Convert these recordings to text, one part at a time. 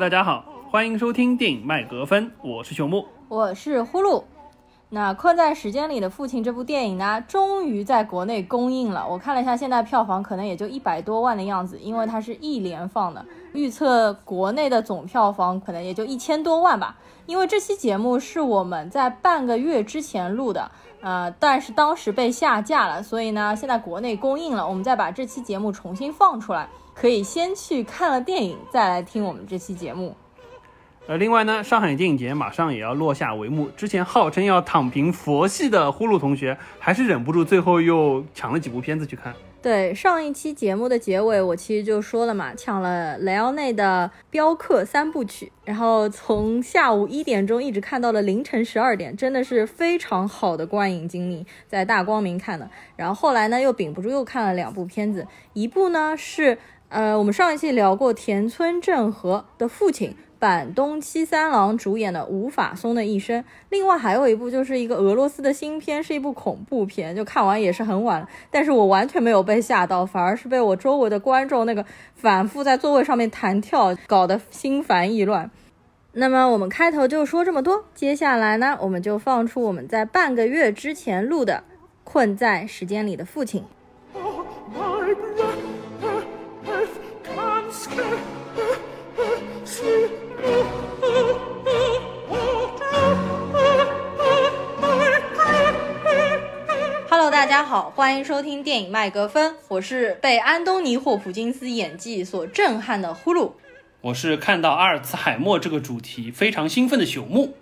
大家好，欢迎收听电影麦格芬，我是熊木，我是呼噜。那《困在时间里的父亲》这部电影呢，终于在国内公映了。我看了一下，现在票房可能也就一百多万的样子，因为它是一连放的。预测国内的总票房可能也就一千多万吧。因为这期节目是我们在半个月之前录的，呃，但是当时被下架了，所以呢，现在国内公映了，我们再把这期节目重新放出来。可以先去看了电影，再来听我们这期节目。呃，另外呢，上海电影节马上也要落下帷幕，之前号称要躺平佛系的呼噜同学，还是忍不住最后又抢了几部片子去看。对，上一期节目的结尾，我其实就说了嘛，抢了雷奥内的《镖客》三部曲，然后从下午一点钟一直看到了凌晨十二点，真的是非常好的观影经历，在大光明看的。然后后来呢，又屏不住又看了两部片子，一部呢是。呃，我们上一期聊过田村正和的父亲板东七三郎主演的《无法松的一生》，另外还有一部就是一个俄罗斯的新片，是一部恐怖片，就看完也是很晚了，但是我完全没有被吓到，反而是被我周围的观众那个反复在座位上面弹跳搞得心烦意乱。那么我们开头就说这么多，接下来呢，我们就放出我们在半个月之前录的《困在时间里的父亲》。Hello，大家好，欢迎收听电影麦格芬，我是被安东尼霍普金斯演技所震撼的呼噜，我是看到阿尔茨海默这个主题非常兴奋的朽木。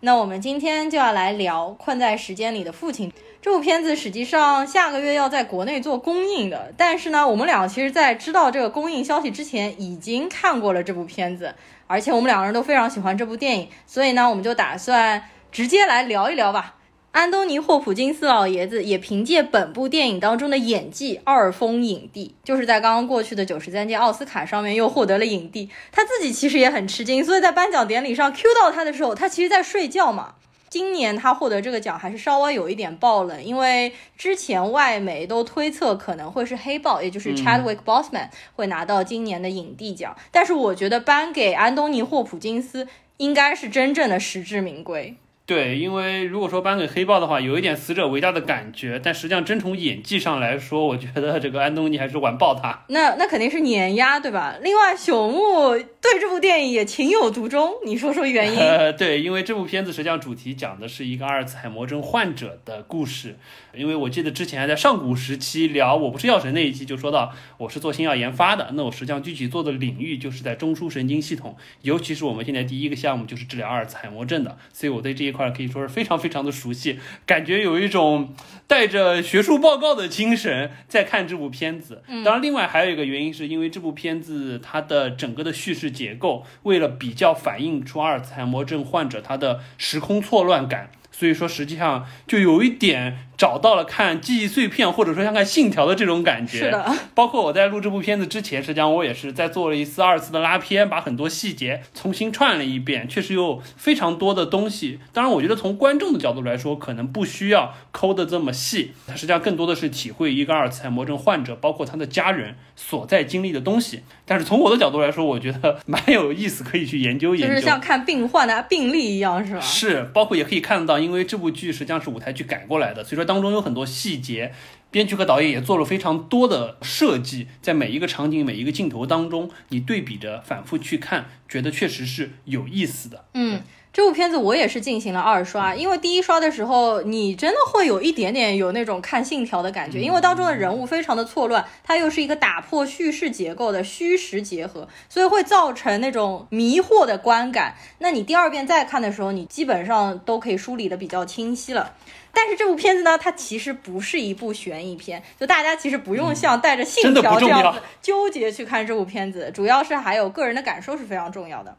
那我们今天就要来聊《困在时间里的父亲》。这部片子实际上下个月要在国内做公映的，但是呢，我们俩其实，在知道这个公映消息之前，已经看过了这部片子，而且我们两个人都非常喜欢这部电影，所以呢，我们就打算直接来聊一聊吧。安东尼·霍普金斯老爷子也凭借本部电影当中的演技二封影帝，就是在刚刚过去的九十三届奥斯卡上面又获得了影帝。他自己其实也很吃惊，所以在颁奖典礼上 Q 到他的时候，他其实在睡觉嘛。今年他获得这个奖还是稍微有一点爆冷，因为之前外媒都推测可能会是黑豹，也就是 Chadwick Boseman 会拿到今年的影帝奖。但是我觉得颁给安东尼霍普金斯应该是真正的实至名归。对，因为如果说颁给黑豹的话，有一点死者为大的感觉，但实际上真从演技上来说，我觉得这个安东尼还是完爆他。那那肯定是碾压，对吧？另外，朽木对这部电影也情有独钟，你说说原因？呃，对，因为这部片子实际上主题讲的是一个阿尔茨海默症患者的故事。因为我记得之前还在上古时期聊《我不是药神》那一期就说到，我是做新药研发的，那我实际上具体做的领域就是在中枢神经系统，尤其是我们现在第一个项目就是治疗阿尔茨海默症的，所以我对这一块可以说是非常非常的熟悉，感觉有一种带着学术报告的精神在看这部片子。当然，另外还有一个原因是因为这部片子它的整个的叙事结构，为了比较反映出阿尔茨海默症患者他的时空错乱感。所以说，实际上就有一点找到了看记忆碎片，或者说像看信条的这种感觉。是的，包括我在录这部片子之前，实际上我也是在做了一次、二次的拉片，把很多细节重新串了一遍。确实有非常多的东西。当然，我觉得从观众的角度来说，可能不需要抠的这么细。它实际上更多的是体会一个阿尔茨海默症患者，包括他的家人所在经历的东西。但是从我的角度来说，我觉得蛮有意思，可以去研究研究。就是像看病患的病例一样，是吧？是，包括也可以看得到。因为这部剧实际上是舞台剧改过来的，所以说当中有很多细节，编剧和导演也做了非常多的设计，在每一个场景、每一个镜头当中，你对比着反复去看，觉得确实是有意思的。嗯。这部片子我也是进行了二刷，因为第一刷的时候，你真的会有一点点有那种看信条的感觉，因为当中的人物非常的错乱，它又是一个打破叙事结构的虚实结合，所以会造成那种迷惑的观感。那你第二遍再看的时候，你基本上都可以梳理的比较清晰了。但是这部片子呢，它其实不是一部悬疑片，就大家其实不用像带着信条这样子纠结去看这部片子，主要是还有个人的感受是非常重要的。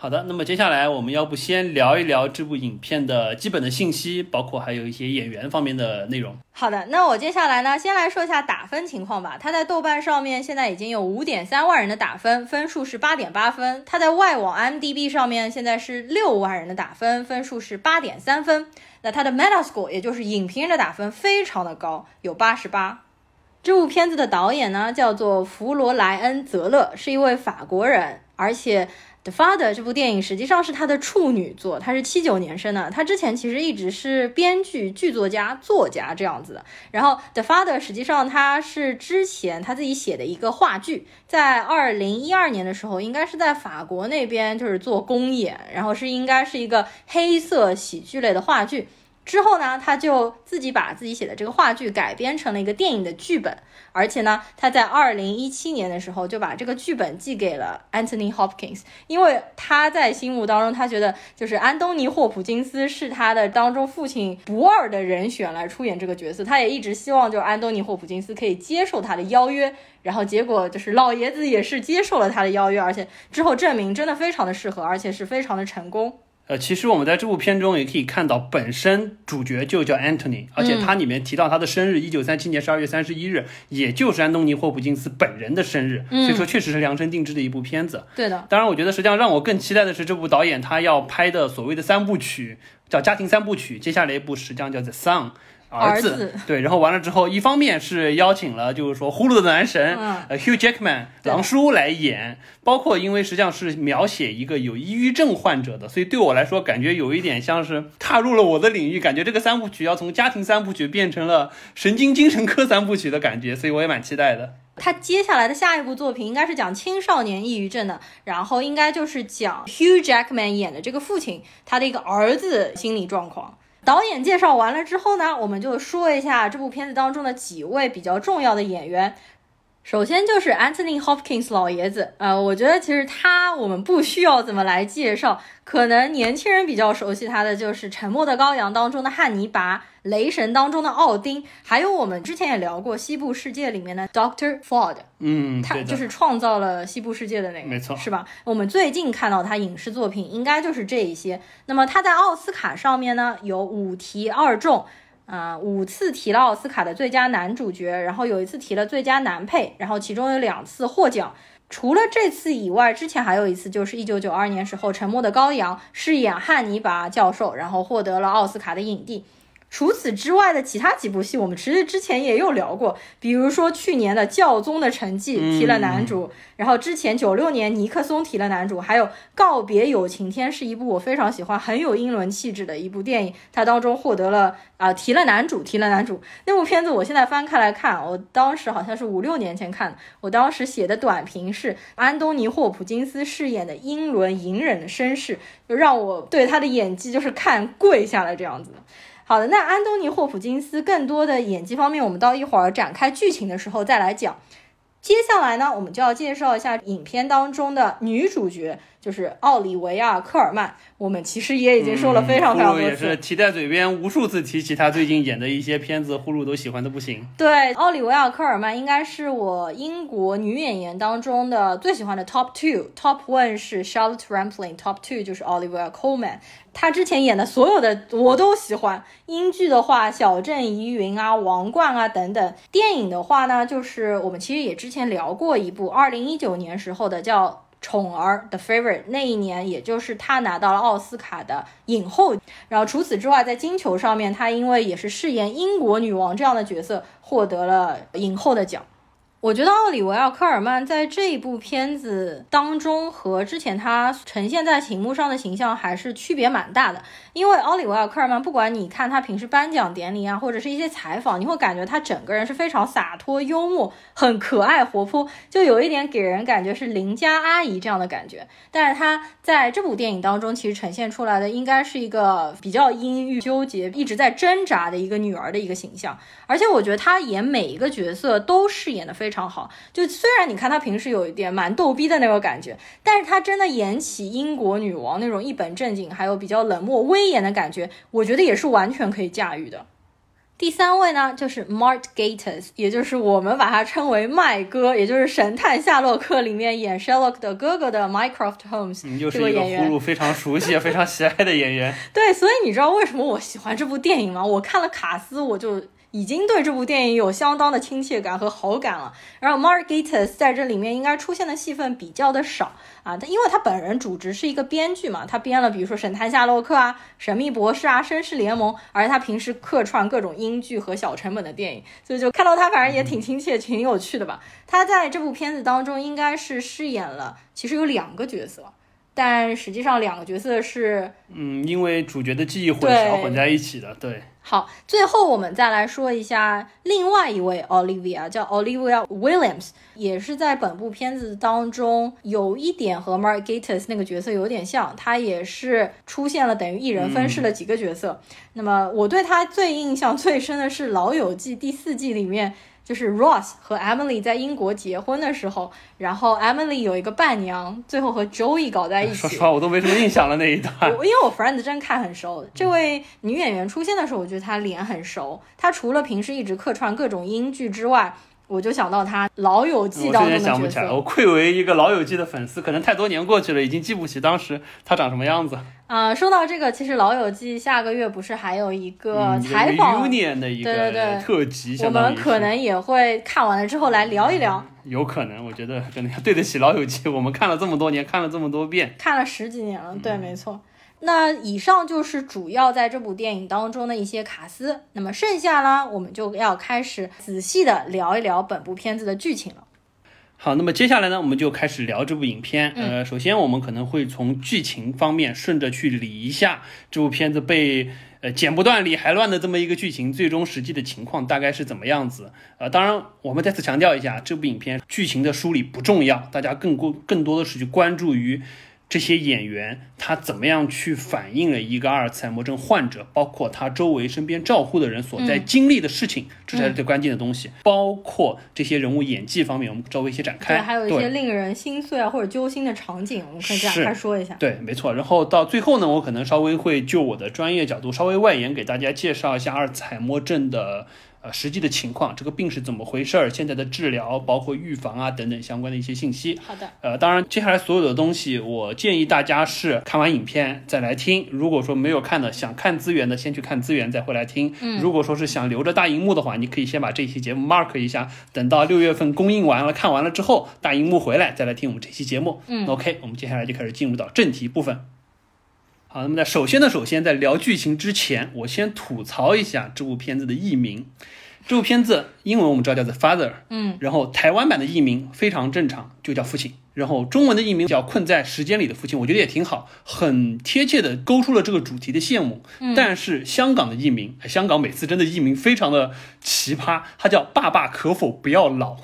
好的，那么接下来我们要不先聊一聊这部影片的基本的信息，包括还有一些演员方面的内容。好的，那我接下来呢，先来说一下打分情况吧。它在豆瓣上面现在已经有五点三万人的打分，分数是八点八分。它在外网 M D B 上面现在是六万人的打分，分数是八点三分。那它的 Metascore，也就是影评人的打分非常的高，有八十八。这部片子的导演呢叫做弗罗莱恩·泽勒，是一位法国人，而且。《The Father》这部电影实际上是他的处女作，他是七九年生的。他之前其实一直是编剧、剧作家、作家这样子的。然后，《The Father》实际上他是之前他自己写的一个话剧，在二零一二年的时候，应该是在法国那边就是做公演，然后是应该是一个黑色喜剧类的话剧。之后呢，他就自己把自己写的这个话剧改编成了一个电影的剧本，而且呢，他在二零一七年的时候就把这个剧本寄给了 Anthony Hopkins，因为他在心目当中，他觉得就是安东尼霍普金斯是他的当中父亲不二的人选来出演这个角色，他也一直希望就是安东尼霍普金斯可以接受他的邀约，然后结果就是老爷子也是接受了他的邀约，而且之后证明真的非常的适合，而且是非常的成功。呃，其实我们在这部片中也可以看到，本身主角就叫 Anthony，而且它里面提到他的生日，一九三七年十二月三十一日，也就是安东尼霍普金斯本人的生日，所以说确实是量身定制的一部片子。对的，当然，我觉得实际上让我更期待的是这部导演他要拍的所谓的三部曲，叫家庭三部曲，接下来一部实际上叫 The Son。儿子对，然后完了之后，一方面是邀请了就是说呼噜的男神呃 Hugh Jackman 狼叔来演，包括因为实际上是描写一个有抑郁症患者的，所以对我来说感觉有一点像是踏入了我的领域，感觉这个三部曲要从家庭三部曲变成了神经精神科三部曲的感觉，所以我也蛮期待的。他接下来的下一部作品应该是讲青少年抑郁症的，然后应该就是讲 Hugh Jackman 演的这个父亲他的一个儿子心理状况。导演介绍完了之后呢，我们就说一下这部片子当中的几位比较重要的演员。首先就是 Anthony Hopkins 老爷子，呃，我觉得其实他我们不需要怎么来介绍，可能年轻人比较熟悉他的就是《沉默的羔羊》当中的汉尼拔，《雷神》当中的奥丁，还有我们之前也聊过《西部世界》里面的 Doctor Ford，嗯，他就是创造了西部世界的那个，没错，是吧？我们最近看到他影视作品应该就是这一些。那么他在奥斯卡上面呢有五提二中。啊，五次提了奥斯卡的最佳男主角，然后有一次提了最佳男配，然后其中有两次获奖。除了这次以外，之前还有一次，就是一九九二年时候，《沉默的羔羊》饰演汉尼拔教授，然后获得了奥斯卡的影帝。除此之外的其他几部戏，我们其实之前也有聊过，比如说去年的《教宗的成绩》提了男主，然后之前九六年尼克松提了男主，还有《告别有晴天》是一部我非常喜欢、很有英伦气质的一部电影，它当中获得了啊提了男主，提了男主。那部片子我现在翻开来看，我当时好像是五六年前看的，我当时写的短评是安东尼霍普金斯饰演的英伦隐忍的绅士，就让我对他的演技就是看跪下来这样子的。好的，那安东尼·霍普金斯更多的演技方面，我们到一会儿展开剧情的时候再来讲。接下来呢，我们就要介绍一下影片当中的女主角。就是奥利维亚·科尔曼，我们其实也已经说了非常非常多次，也是提在嘴边无数次提起他最近演的一些片子，呼噜都喜欢的不行。对，奥利维亚·科尔曼应该是我英国女演员当中的最喜欢的 top two，top one 是 Charlotte Rampling，top two 就是 Olivia Colman。他之前演的所有的我都喜欢。英剧的话，《小镇疑云》啊，《王冠》啊等等。电影的话呢，就是我们其实也之前聊过一部，二零一九年时候的叫。宠儿 The Favorite 那一年，也就是他拿到了奥斯卡的影后。然后除此之外，在金球上面，他因为也是饰演英国女王这样的角色，获得了影后的奖。我觉得奥利维奥·科尔曼在这一部片子当中和之前他呈现在屏幕上的形象还是区别蛮大的。因为奥利维奥·科尔曼，不管你看他平时颁奖典礼啊，或者是一些采访，你会感觉他整个人是非常洒脱、幽默、很可爱、活泼，就有一点给人感觉是邻家阿姨这样的感觉。但是他在这部电影当中，其实呈现出来的应该是一个比较阴郁、纠结、一直在挣扎的一个女儿的一个形象。而且我觉得他演每一个角色都饰演的非常好。就虽然你看他平时有一点蛮逗逼的那个感觉，但是他真的演起英国女王那种一本正经，还有比较冷漠威。演的感觉，我觉得也是完全可以驾驭的。第三位呢，就是 Mart Gators，也就是我们把它称为麦哥，也就是《神探夏洛克》里面演 Sherlock 的哥哥的 Mycroft Holmes 这个演员，非常熟悉、非常喜爱的演员。对，所以你知道为什么我喜欢这部电影吗？我看了卡斯，我就已经对这部电影有相当的亲切感和好感了。然后 Mark Gatiss 在这里面应该出现的戏份比较的少啊，他因为他本人主职是一个编剧嘛，他编了比如说《神探夏洛克》啊、《神秘博士》啊、《绅士联盟》，而他平时客串各种英剧和小成本的电影，所以就看到他反正也挺亲切、挺有趣的吧。他在这部片子当中应该是饰演了，其实有两个角色。但实际上，两个角色是，嗯，因为主角的记忆混淆混在一起的，对。好，最后我们再来说一下另外一位 Olivia，叫 Olivia Williams，也是在本部片子当中有一点和 Mark Gatiss 那个角色有点像，他也是出现了等于一人分饰了几个角色。那么我对他最印象最深的是《老友记》第四季里面。就是 Ross 和 Emily 在英国结婚的时候，然后 Emily 有一个伴娘，最后和 Joey 搞在一起。说实话，我都没什么印象了那一段。因为我 Friends 真看很熟，这位女演员出现的时候，我觉得她脸很熟。她除了平时一直客串各种英剧之外，我就想到他《老友记》当中的角色，我愧为一个《老友记》的粉丝，可能太多年过去了，已经记不起当时他长什么样子。啊，说到这个，其实《老友记》下个月不是还有一个采访的一个特辑，我们可能也会看完了之后来聊一聊。有可能，我觉得真的要对得起《老友记》，我们看了这么多年，看了这么多遍，看了十几年了，对，没错。那以上就是主要在这部电影当中的一些卡司，那么剩下呢，我们就要开始仔细的聊一聊本部片子的剧情了。好，那么接下来呢，我们就开始聊这部影片。呃，首先我们可能会从剧情方面顺着去理一下这部片子被呃剪不断理还乱的这么一个剧情，最终实际的情况大概是怎么样子。呃，当然我们再次强调一下，这部影片剧情的梳理不重要，大家更过更多的是去关注于。这些演员他怎么样去反映了一个阿尔茨海默症患者，包括他周围身边照护的人所在经历的事情，这才是最关键的东西。包括这些人物演技方面，我们稍微一些展开。对，还有一些令人心碎啊或者揪心的场景，我们可以展开说一下。对，没错。然后到最后呢，我可能稍微会就我的专业角度稍微外延，给大家介绍一下阿尔茨海默症的。呃，实际的情况，这个病是怎么回事儿？现在的治疗，包括预防啊等等相关的一些信息。好的。呃，当然，接下来所有的东西，我建议大家是看完影片再来听。如果说没有看的，想看资源的，先去看资源，再回来听。嗯。如果说是想留着大荧幕的话，你可以先把这期节目 mark 一下，等到六月份公映完了，看完了之后，大荧幕回来再来听我们这期节目。嗯。OK，我们接下来就开始进入到正题部分。好，那么在首先呢，首先在聊剧情之前，我先吐槽一下这部片子的译名。这部片子英文我们知道叫 The Father，嗯，然后台湾版的译名非常正常，就叫父亲。然后中文的译名叫困在时间里的父亲，我觉得也挺好，很贴切的勾出了这个主题的线目。但是香港的译名，香港每次真的译名非常的奇葩，它叫爸爸可否不要老。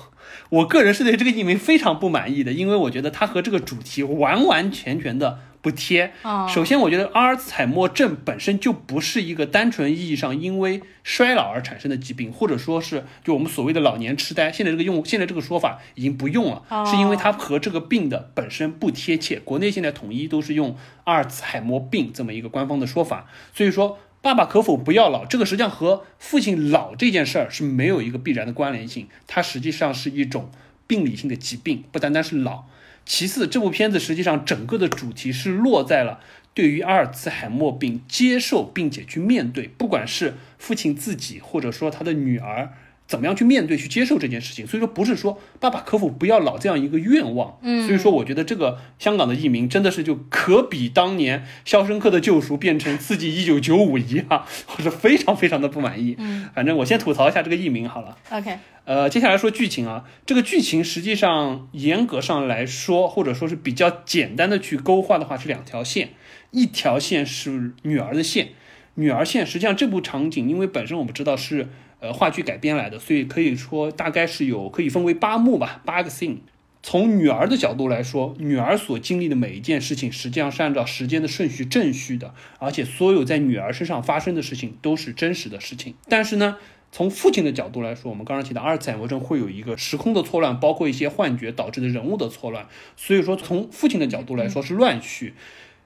我个人是对这个译名非常不满意的，因为我觉得它和这个主题完完全全的。不贴。首先，我觉得阿尔茨海默症本身就不是一个单纯意义上因为衰老而产生的疾病，或者说是就我们所谓的老年痴呆。现在这个用现在这个说法已经不用了，是因为它和这个病的本身不贴切。国内现在统一都是用阿尔茨海默病这么一个官方的说法。所以说，爸爸可否不要老？这个实际上和父亲老这件事儿是没有一个必然的关联性，它实际上是一种病理性的疾病，不单单是老。其次，这部片子实际上整个的主题是落在了对于阿尔茨海默病接受并且去面对，不管是父亲自己或者说他的女儿。怎么样去面对、去接受这件事情？所以说不是说爸爸可否不要老这样一个愿望。嗯，所以说我觉得这个香港的译名真的是就可比当年《肖申克的救赎》变成《刺激一九九五》一样，我是非常非常的不满意。嗯，反正我先吐槽一下这个译名好了。OK，呃，接下来说剧情啊，这个剧情实际上严格上来说，或者说是比较简单的去勾画的话是两条线，一条线是女儿的线，女儿线实际上这部场景，因为本身我们知道是。呃，话剧改编来的，所以可以说大概是有可以分为八幕吧，八个 scene。从女儿的角度来说，女儿所经历的每一件事情，实际上是按照时间的顺序正序的，而且所有在女儿身上发生的事情都是真实的事情。但是呢，从父亲的角度来说，我们刚刚提到阿尔茨海默症会有一个时空的错乱，包括一些幻觉导致的人物的错乱，所以说从父亲的角度来说是乱序。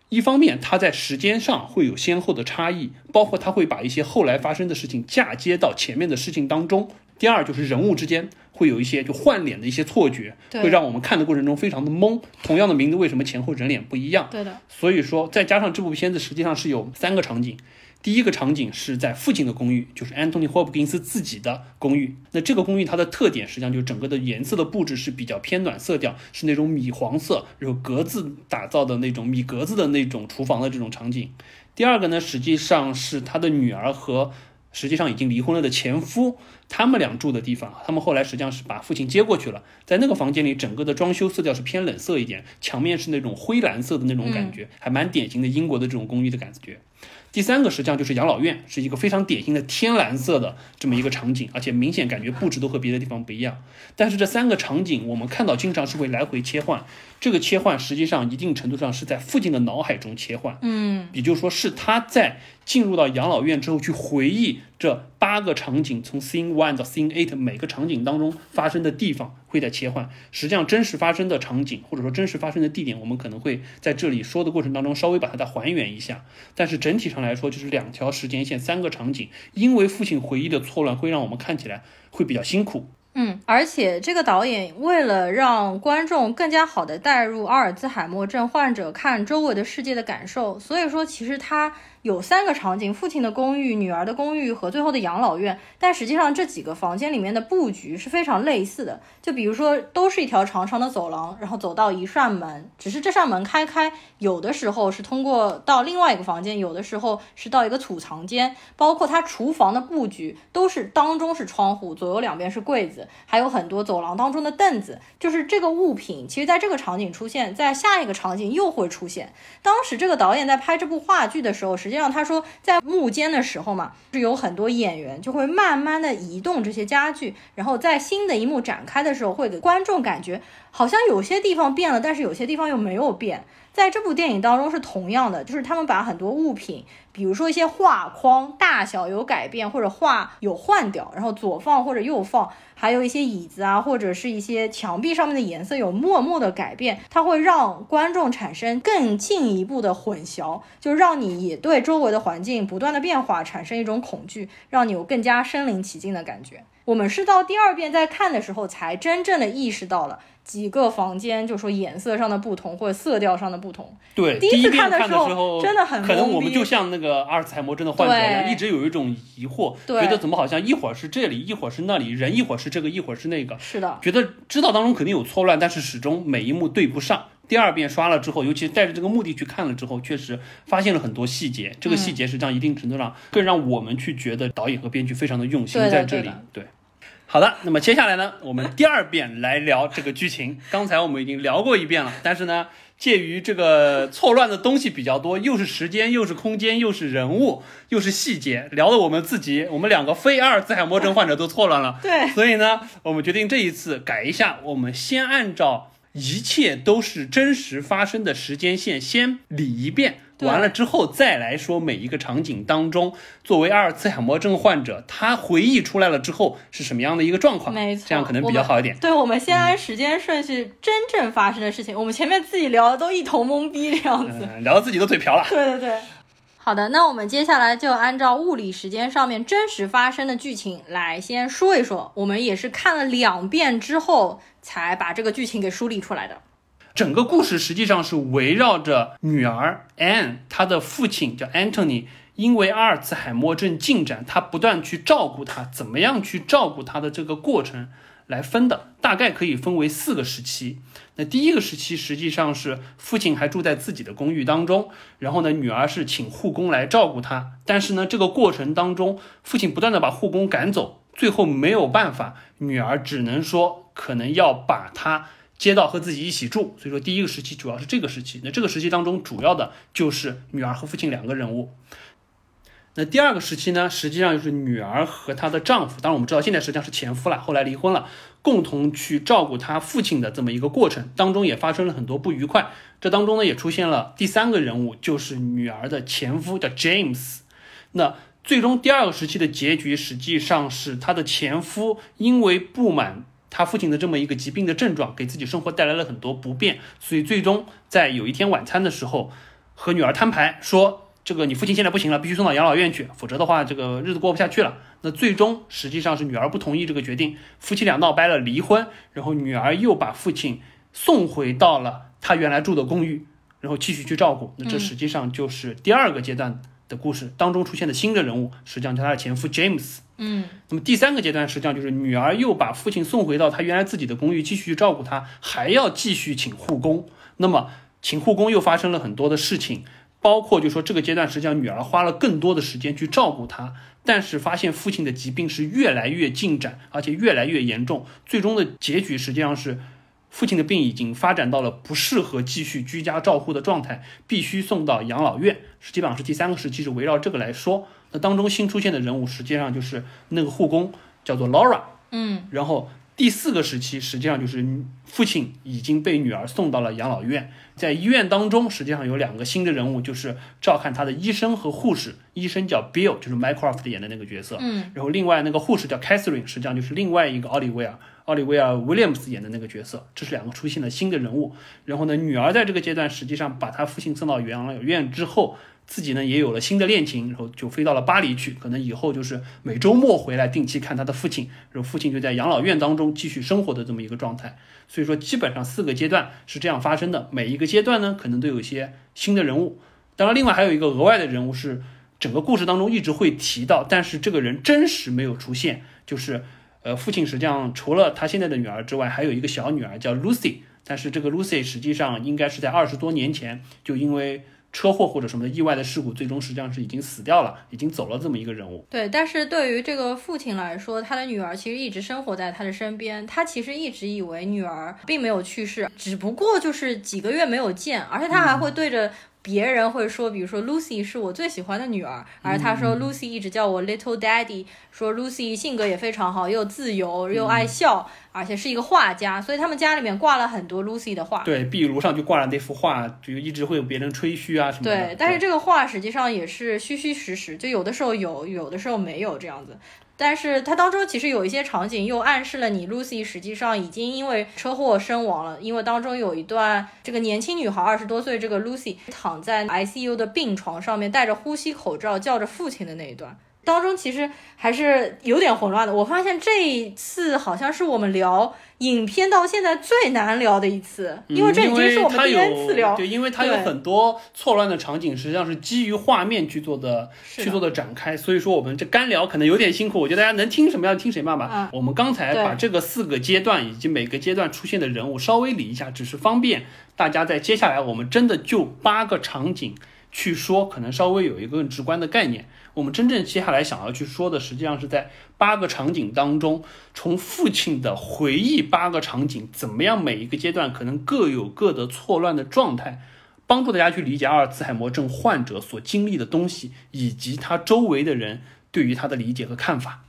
一方面，它在时间上会有先后的差异，包括它会把一些后来发生的事情嫁接到前面的事情当中。第二，就是人物之间会有一些就换脸的一些错觉，会让我们看的过程中非常的懵。同样的名字，为什么前后人脸不一样？对的。所以说，再加上这部片子实际上是有三个场景，第一个场景是在父亲的公寓，就是 Anthony Hopkins 自己的公寓。那这个公寓它的特点实际上就是整个的颜色的布置是比较偏暖色调，是那种米黄色，然后格子打造的那种米格子的那种厨房的这种场景。第二个呢，实际上是他的女儿和实际上已经离婚了的前夫，他们俩住的地方。他们后来实际上是把父亲接过去了，在那个房间里，整个的装修色调是偏冷色一点，墙面是那种灰蓝色的那种感觉，还蛮典型的英国的这种公寓的感觉。第三个实际上就是养老院，是一个非常典型的天蓝色的这么一个场景，而且明显感觉布置都和别的地方不一样。但是这三个场景我们看到经常是会来回切换，这个切换实际上一定程度上是在父亲的脑海中切换，嗯，也就是说是他在进入到养老院之后去回忆这八个场景，从 scene one 到 scene eight 每个场景当中发生的地方会在切换。实际上真实发生的场景或者说真实发生的地点，我们可能会在这里说的过程当中稍微把它再还原一下，但是整体上来说就是两条时间线，三个场景，因为父亲回忆的错乱会让我们看起来会比较辛苦。嗯，而且这个导演为了让观众更加好的带入阿尔兹海默症患者看周围的世界的感受，所以说其实他有三个场景：父亲的公寓、女儿的公寓和最后的养老院。但实际上这几个房间里面的布局是非常类似的，就比如说都是一条长长的走廊，然后走到一扇门，只是这扇门开开，有的时候是通过到另外一个房间，有的时候是到一个储藏间。包括它厨房的布局都是当中是窗户，左右两边是柜子，还有很多走廊当中的凳子。就是这个物品，其实在这个场景出现，在下一个场景又会出现。当时这个导演在拍这部话剧的时候是，实际上他说在幕间的时候嘛，是有很多演员就会慢慢的移动这些家具，然后在新的一幕展开的时候，会给观众感觉好像有些地方变了，但是有些地方又没有变。在这部电影当中是同样的，就是他们把很多物品，比如说一些画框大小有改变，或者画有换掉，然后左放或者右放，还有一些椅子啊，或者是一些墙壁上面的颜色有默默的改变，它会让观众产生更进一步的混淆，就让你也对周围的环境不断的变化产生一种恐惧，让你有更加身临其境的感觉。我们是到第二遍在看的时候，才真正的意识到了几个房间，就说颜色上的不同或者色调上的不同。对，第一次看的时候真的很可能我们就像那个阿尔茨海默症的患者一样，一直有一种疑惑，对觉得怎么好像一会儿是这里，一会儿是那里，人一会儿是这个，一会儿是那个，是的，觉得知道当中肯定有错乱，但是始终每一幕对不上。第二遍刷了之后，尤其是带着这个目的去看了之后，确实发现了很多细节。这个细节实际上一定程度上更让我们去觉得导演和编剧非常的用心在这里。对，好的，那么接下来呢，我们第二遍来聊这个剧情。刚才我们已经聊过一遍了，但是呢，介于这个错乱的东西比较多，又是时间，又是空间，又是人物，又是细节，聊的我们自己，我们两个非阿尔兹海默症患者都错乱了。对，所以呢，我们决定这一次改一下，我们先按照一切都是真实发生的时间线先理一遍，对完了之后再来说每一个场景当中，作为阿尔茨海默症患者，他回忆出来了之后是什么样的一个状况，没错，这样可能比较好一点。对，我们先按时间顺序，真正发生的事情，我们前面自己聊的都一头懵逼这样子。嗯，聊到自己都嘴瓢了。对对对。好的，那我们接下来就按照物理时间上面真实发生的剧情来先说一说。我们也是看了两遍之后才把这个剧情给梳理出来的。整个故事实际上是围绕着女儿 Anne，她的父亲叫 Anthony，因为阿尔茨海默症进展，他不断去照顾她，怎么样去照顾她的这个过程来分的，大概可以分为四个时期。那第一个时期实际上是父亲还住在自己的公寓当中，然后呢，女儿是请护工来照顾他，但是呢，这个过程当中，父亲不断的把护工赶走，最后没有办法，女儿只能说可能要把他。接到和自己一起住，所以说第一个时期主要是这个时期。那这个时期当中，主要的就是女儿和父亲两个人物。那第二个时期呢，实际上就是女儿和她的丈夫，当然我们知道现在实际上是前夫了，后来离婚了，共同去照顾她父亲的这么一个过程，当中也发生了很多不愉快。这当中呢，也出现了第三个人物，就是女儿的前夫，叫 James。那最终第二个时期的结局，实际上是她的前夫因为不满。他父亲的这么一个疾病的症状，给自己生活带来了很多不便，所以最终在有一天晚餐的时候，和女儿摊牌说：“这个你父亲现在不行了，必须送到养老院去，否则的话，这个日子过不下去了。”那最终实际上是女儿不同意这个决定，夫妻俩闹掰了，离婚，然后女儿又把父亲送回到了他原来住的公寓，然后继续去照顾。那这实际上就是第二个阶段的故事当中出现的新的人物，实际上叫他的前夫 James。嗯，那么第三个阶段实际上就是女儿又把父亲送回到他原来自己的公寓，继续照顾他，还要继续请护工。那么请护工又发生了很多的事情，包括就说这个阶段实际上女儿花了更多的时间去照顾他，但是发现父亲的疾病是越来越进展，而且越来越严重，最终的结局实际上是。父亲的病已经发展到了不适合继续居家照护的状态，必须送到养老院。实际上是第三个时期是围绕这个来说。那当中新出现的人物实际上就是那个护工，叫做 Laura。嗯，然后第四个时期实际上就是父亲已经被女儿送到了养老院。在医院当中，实际上有两个新的人物，就是照看他的医生和护士。医生叫 Bill，就是 Mycroft 演的那个角色。嗯，然后另外那个护士叫 Catherine，实际上就是另外一个奥利维尔。奥利维尔·威廉姆斯演的那个角色，这是两个出现的新的人物。然后呢，女儿在这个阶段实际上把她父亲送到养老院之后，自己呢也有了新的恋情，然后就飞到了巴黎去。可能以后就是每周末回来定期看他的父亲，然后父亲就在养老院当中继续生活的这么一个状态。所以说，基本上四个阶段是这样发生的。每一个阶段呢，可能都有一些新的人物。当然，另外还有一个额外的人物是整个故事当中一直会提到，但是这个人真实没有出现，就是。呃，父亲实际上除了他现在的女儿之外，还有一个小女儿叫 Lucy，但是这个 Lucy 实际上应该是在二十多年前就因为车祸或者什么的意外的事故，最终实际上是已经死掉了，已经走了这么一个人物。对，但是对于这个父亲来说，他的女儿其实一直生活在他的身边，他其实一直以为女儿并没有去世，只不过就是几个月没有见，而且他还会对着。别人会说，比如说 Lucy 是我最喜欢的女儿，而他说 Lucy 一直叫我 Little Daddy，说 Lucy 性格也非常好，又自由又爱笑，而且是一个画家，所以他们家里面挂了很多 Lucy 的画。对，壁炉上就挂了那幅画，就一直会有别人吹嘘啊什么的。对，但是这个画实际上也是虚虚实实，就有的时候有，有的时候没有这样子。但是它当中其实有一些场景又暗示了你，Lucy 实际上已经因为车祸身亡了。因为当中有一段，这个年轻女孩二十多岁，这个 Lucy 躺在 ICU 的病床上面，戴着呼吸口罩叫着父亲的那一段。当中其实还是有点混乱的。我发现这一次好像是我们聊影片到现在最难聊的一次，因为这已经是我们第 N 次聊。对，因为它有很多错乱的场景，实际上是基于画面去做的，去做的展开。所以说我们这干聊可能有点辛苦。我觉得大家能听什么要听谁嘛吧。我们刚才把这个四个阶段以及每个阶段出现的人物稍微理一下，只是方便大家在接下来我们真的就八个场景去说，可能稍微有一个更直观的概念。我们真正接下来想要去说的，实际上是在八个场景当中，从父亲的回忆八个场景，怎么样每一个阶段可能各有各的错乱的状态，帮助大家去理解阿尔茨海默症患者所经历的东西，以及他周围的人对于他的理解和看法。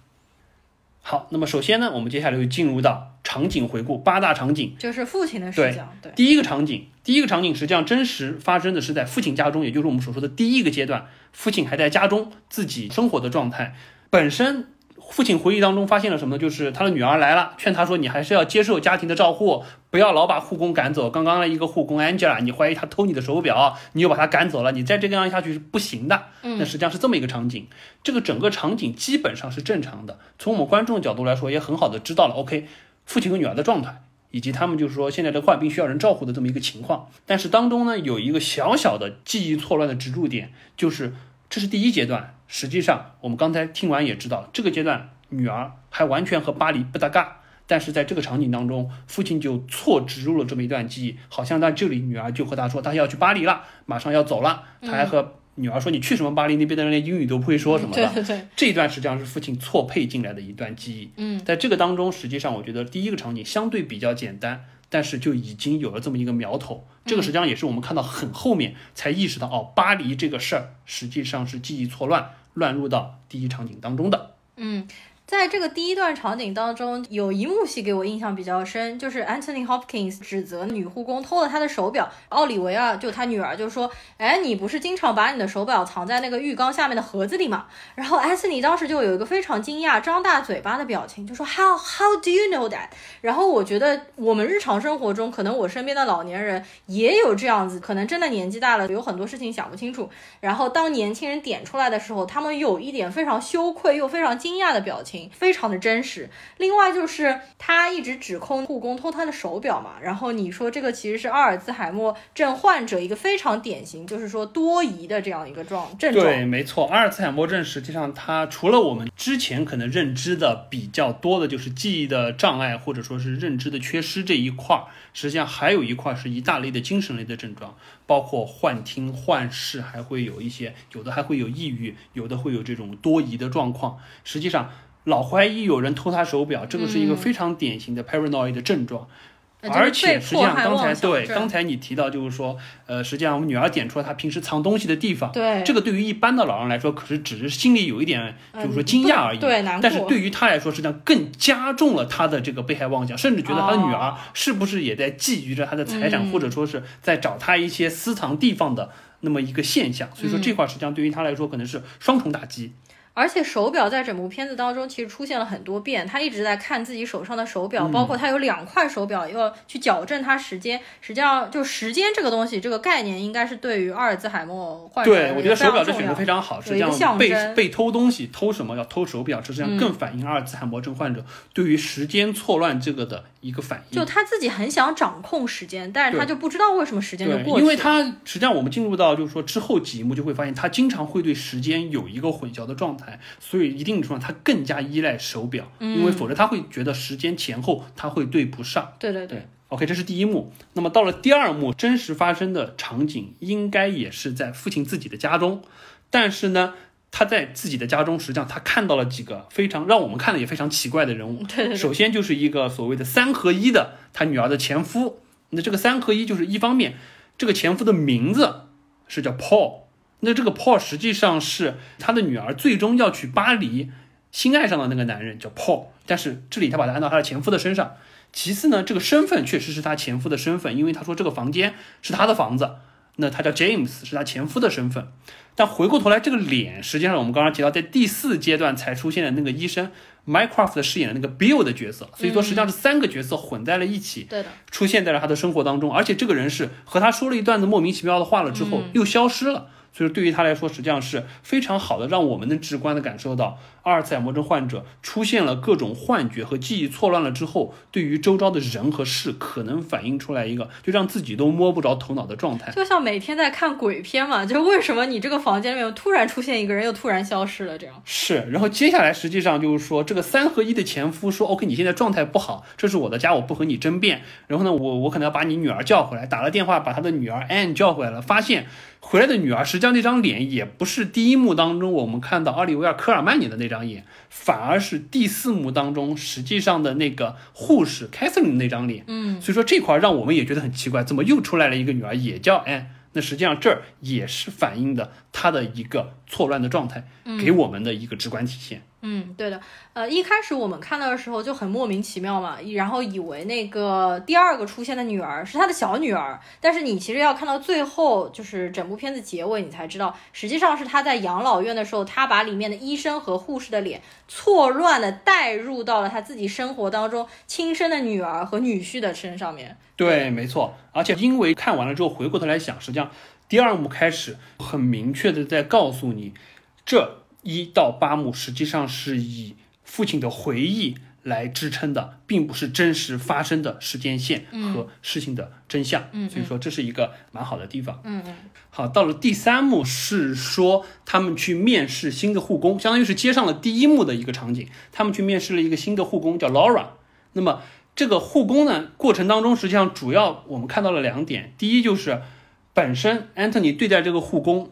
好，那么首先呢，我们接下来就进入到场景回顾，八大场景，就是父亲的视角。对，第一个场景，第一个场景实际上真实发生的是在父亲家中，也就是我们所说的第一个阶段，父亲还在家中自己生活的状态，本身。父亲回忆当中发现了什么呢？就是他的女儿来了，劝他说：“你还是要接受家庭的照护，不要老把护工赶走。刚刚的一个护工 Angela，你怀疑他偷你的手表，你又把他赶走了，你再这个样下去是不行的。”那实际上是这么一个场景。这个整个场景基本上是正常的。从我们观众的角度来说，也很好的知道了 OK，父亲和女儿的状态，以及他们就是说现在的患病需要人照顾的这么一个情况。但是当中呢，有一个小小的记忆错乱的植入点，就是这是第一阶段。实际上，我们刚才听完也知道，这个阶段女儿还完全和巴黎不搭嘎。但是在这个场景当中，父亲就错植入了这么一段记忆，好像在这里女儿就和他说，他要去巴黎了，马上要走了。他还和女儿说：“你去什么巴黎？那边的人连英语都不会说什么的。”对对对，这一段实际上是父亲错配进来的一段记忆。嗯，在这个当中，实际上我觉得第一个场景相对比较简单，但是就已经有了这么一个苗头。这个实际上也是我们看到很后面才意识到，哦，巴黎这个事儿实际上是记忆错乱。乱入到第一场景当中的，嗯。在这个第一段场景当中，有一幕戏给我印象比较深，就是 Anthony Hopkins 指责女护工偷了他的手表，奥利维亚就他女儿就说：“哎，你不是经常把你的手表藏在那个浴缸下面的盒子里吗？”然后 Anthony 当时就有一个非常惊讶、张大嘴巴的表情，就说：“How how do you know that？” 然后我觉得我们日常生活中，可能我身边的老年人也有这样子，可能真的年纪大了，有很多事情想不清楚。然后当年轻人点出来的时候，他们有一点非常羞愧又非常惊讶的表情。非常的真实。另外就是他一直指控护工偷他的手表嘛，然后你说这个其实是阿尔兹海默症患者一个非常典型，就是说多疑的这样一个状症状。对，没错，阿尔兹海默症实际上它除了我们之前可能认知的比较多的就是记忆的障碍或者说是认知的缺失这一块儿，实际上还有一块是一大类的精神类的症状，包括幻听、幻视，还会有一些有的还会有抑郁，有的会有这种多疑的状况。实际上，老怀疑有人偷他手表，这个是一个非常典型的 paranoid 的症状。而且实际上，刚才对刚才你提到，就是说，呃，实际上我们女儿点出了她平时藏东西的地方。对，这个对于一般的老人来说，可是只是心里有一点，就是说惊讶而已。对，难过。但是对于他来说，实际上更加重了他的这个被害妄想，甚至觉得他的女儿是不是也在觊觎着他的财产，或者说是在找他一些私藏地方的那么一个现象。所以说这块实际上对于他来说可能是双重打击。而且手表在整部片子当中其实出现了很多遍，他一直在看自己手上的手表，包括他有两块手表要去矫正他时间。实际上，就时间这个东西，这个概念应该是对于阿尔兹海默患者对我觉得手表这选择非常好，实际上被被偷东西偷什么要偷手表，实际上更反映阿尔兹海默症患者对于时间错乱这个的一个反应。就他自己很想掌控时间，但是他就不知道为什么时间就过去。因为他实际上我们进入到就是说之后几幕就会发现，他经常会对时间有一个混淆的状态，所以。一定程度上，他更加依赖手表，因为否则他会觉得时间前后他会对不上。对对对，OK，这是第一幕。那么到了第二幕，真实发生的场景应该也是在父亲自己的家中，但是呢，他在自己的家中，实际上他看到了几个非常让我们看的也非常奇怪的人物。对，首先就是一个所谓的三合一的他女儿的前夫。那这个三合一就是一方面，这个前夫的名字是叫 Paul。那这个 Paul 实际上是他的女儿最终要去巴黎，心爱上的那个男人叫 Paul，但是这里他把他按到他的前夫的身上。其次呢，这个身份确实是他前夫的身份，因为他说这个房间是他的房子，那他叫 James 是他前夫的身份。但回过头来，这个脸实际上我们刚刚提到，在第四阶段才出现的那个医生 Mycroft 饰演的那个 Bill 的角色，所以说实际上是三个角色混在了一起，对的，出现在了他的生活当中，而且这个人是和他说了一段子莫名其妙的话了之后又消失了。所以对于他来说，实际上是非常好的，让我们能直观的感受到阿尔茨海默症患者出现了各种幻觉和记忆错乱了之后，对于周遭的人和事可能反映出来一个就让自己都摸不着头脑的状态。就像每天在看鬼片嘛，就为什么你这个房间里面突然出现一个人，又突然消失了？这样是。然后接下来实际上就是说，这个三合一的前夫说：“OK，你现在状态不好，这是我的家，我不和你争辩。然后呢，我我可能要把你女儿叫回来，打了电话把他的女儿 Anne 叫回来了，发现。”回来的女儿，实际上那张脸也不是第一幕当中我们看到奥利维尔·科尔曼演的那张脸，反而是第四幕当中实际上的那个护士 Catherine 那张脸。嗯，所以说这块让我们也觉得很奇怪，怎么又出来了一个女儿也叫安？那实际上这儿也是反映的她的一个错乱的状态，给我们的一个直观体现。嗯，嗯对的，呃，一开始我们看到的时候就很莫名其妙嘛，然后以为那个第二个出现的女儿是他的小女儿，但是你其实要看到最后，就是整部片子结尾，你才知道，实际上是他在养老院的时候，他把里面的医生和护士的脸错乱的带入到了他自己生活当中亲生的女儿和女婿的身上面。对，没错，而且因为看完了之后回过头来想，实际上第二幕开始很明确的在告诉你，这。一到八幕实际上是以父亲的回忆来支撑的，并不是真实发生的时间线和事情的真相。嗯，所以说这是一个蛮好的地方。嗯嗯。好，到了第三幕是说他们去面试新的护工，相当于是接上了第一幕的一个场景。他们去面试了一个新的护工，叫 Laura。那么这个护工呢，过程当中实际上主要我们看到了两点，第一就是本身 Anthony 对待这个护工。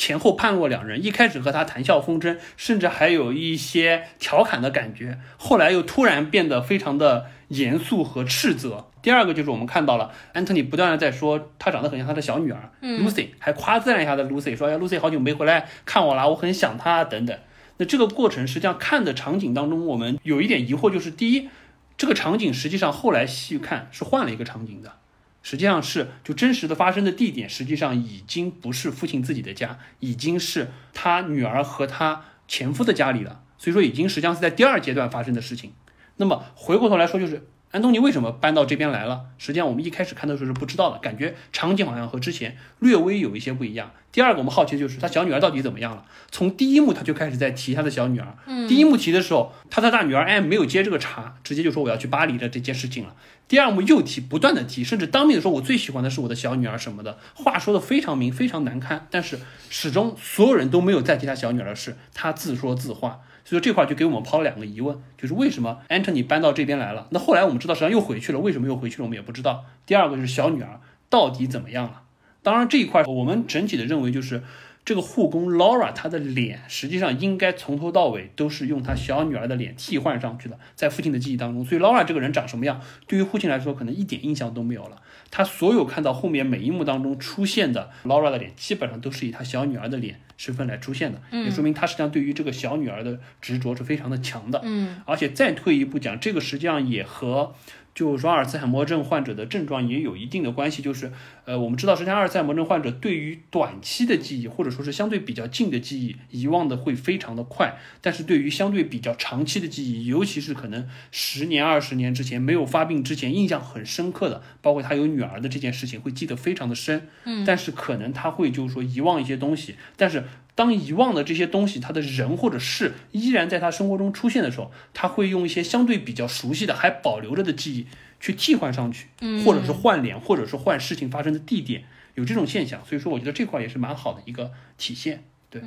前后判若两人，一开始和他谈笑风生，甚至还有一些调侃的感觉，后来又突然变得非常的严肃和斥责。第二个就是我们看到了安特尼不断的在说他长得很像他的小女儿 Lucy，还夸赞了一下的 Lucy，说哎 Lucy 好久没回来看我了，我很想她等等。那这个过程实际上看的场景当中，我们有一点疑惑，就是第一，这个场景实际上后来细看是换了一个场景的。实际上是，就真实的发生的地点，实际上已经不是父亲自己的家，已经是他女儿和他前夫的家里了。所以说，已经实际上是在第二阶段发生的事情。那么回过头来说，就是安东尼为什么搬到这边来了？实际上我们一开始看的时候是不知道的，感觉场景好像和之前略微有一些不一样。第二个我们好奇的就是他小女儿到底怎么样了？从第一幕他就开始在提他的小女儿。嗯，第一幕提的时候，他的大女儿哎没有接这个茬，直接就说我要去巴黎的这件事情了。第二幕又提，不断的提，甚至当面的说我最喜欢的是我的小女儿什么的，话说的非常明，非常难堪。但是始终所有人都没有再提他小女儿的事，他自说自话。所以这块就给我们抛了两个疑问，就是为什么 Antony 搬到这边来了？那后来我们知道，实际上又回去了，为什么又回去了？我们也不知道。第二个就是小女儿到底怎么样了？当然这一块我们整体的认为就是。这个护工 Laura 她的脸实际上应该从头到尾都是用她小女儿的脸替换上去的，在父亲的记忆当中，所以 Laura 这个人长什么样，对于父亲来说可能一点印象都没有了。他所有看到后面每一幕当中出现的 Laura 的脸，基本上都是以他小女儿的脸身份来出现的，也说明他实际上对于这个小女儿的执着是非常的强的。嗯，而且再退一步讲，这个实际上也和。就是说，阿尔茨海默症患者的症状也有一定的关系。就是，呃，我们知道，实际上阿尔茨海默症患者对于短期的记忆，或者说是相对比较近的记忆，遗忘的会非常的快；但是对于相对比较长期的记忆，尤其是可能十年、二十年之前没有发病之前印象很深刻的，包括他有女儿的这件事情，会记得非常的深。嗯，但是可能他会就是说遗忘一些东西，但是。当遗忘的这些东西，他的人或者事依然在他生活中出现的时候，他会用一些相对比较熟悉的、还保留着的记忆去替换上去，或者是换脸，或者是换事情发生的地点，有这种现象。所以说，我觉得这块也是蛮好的一个体现。对，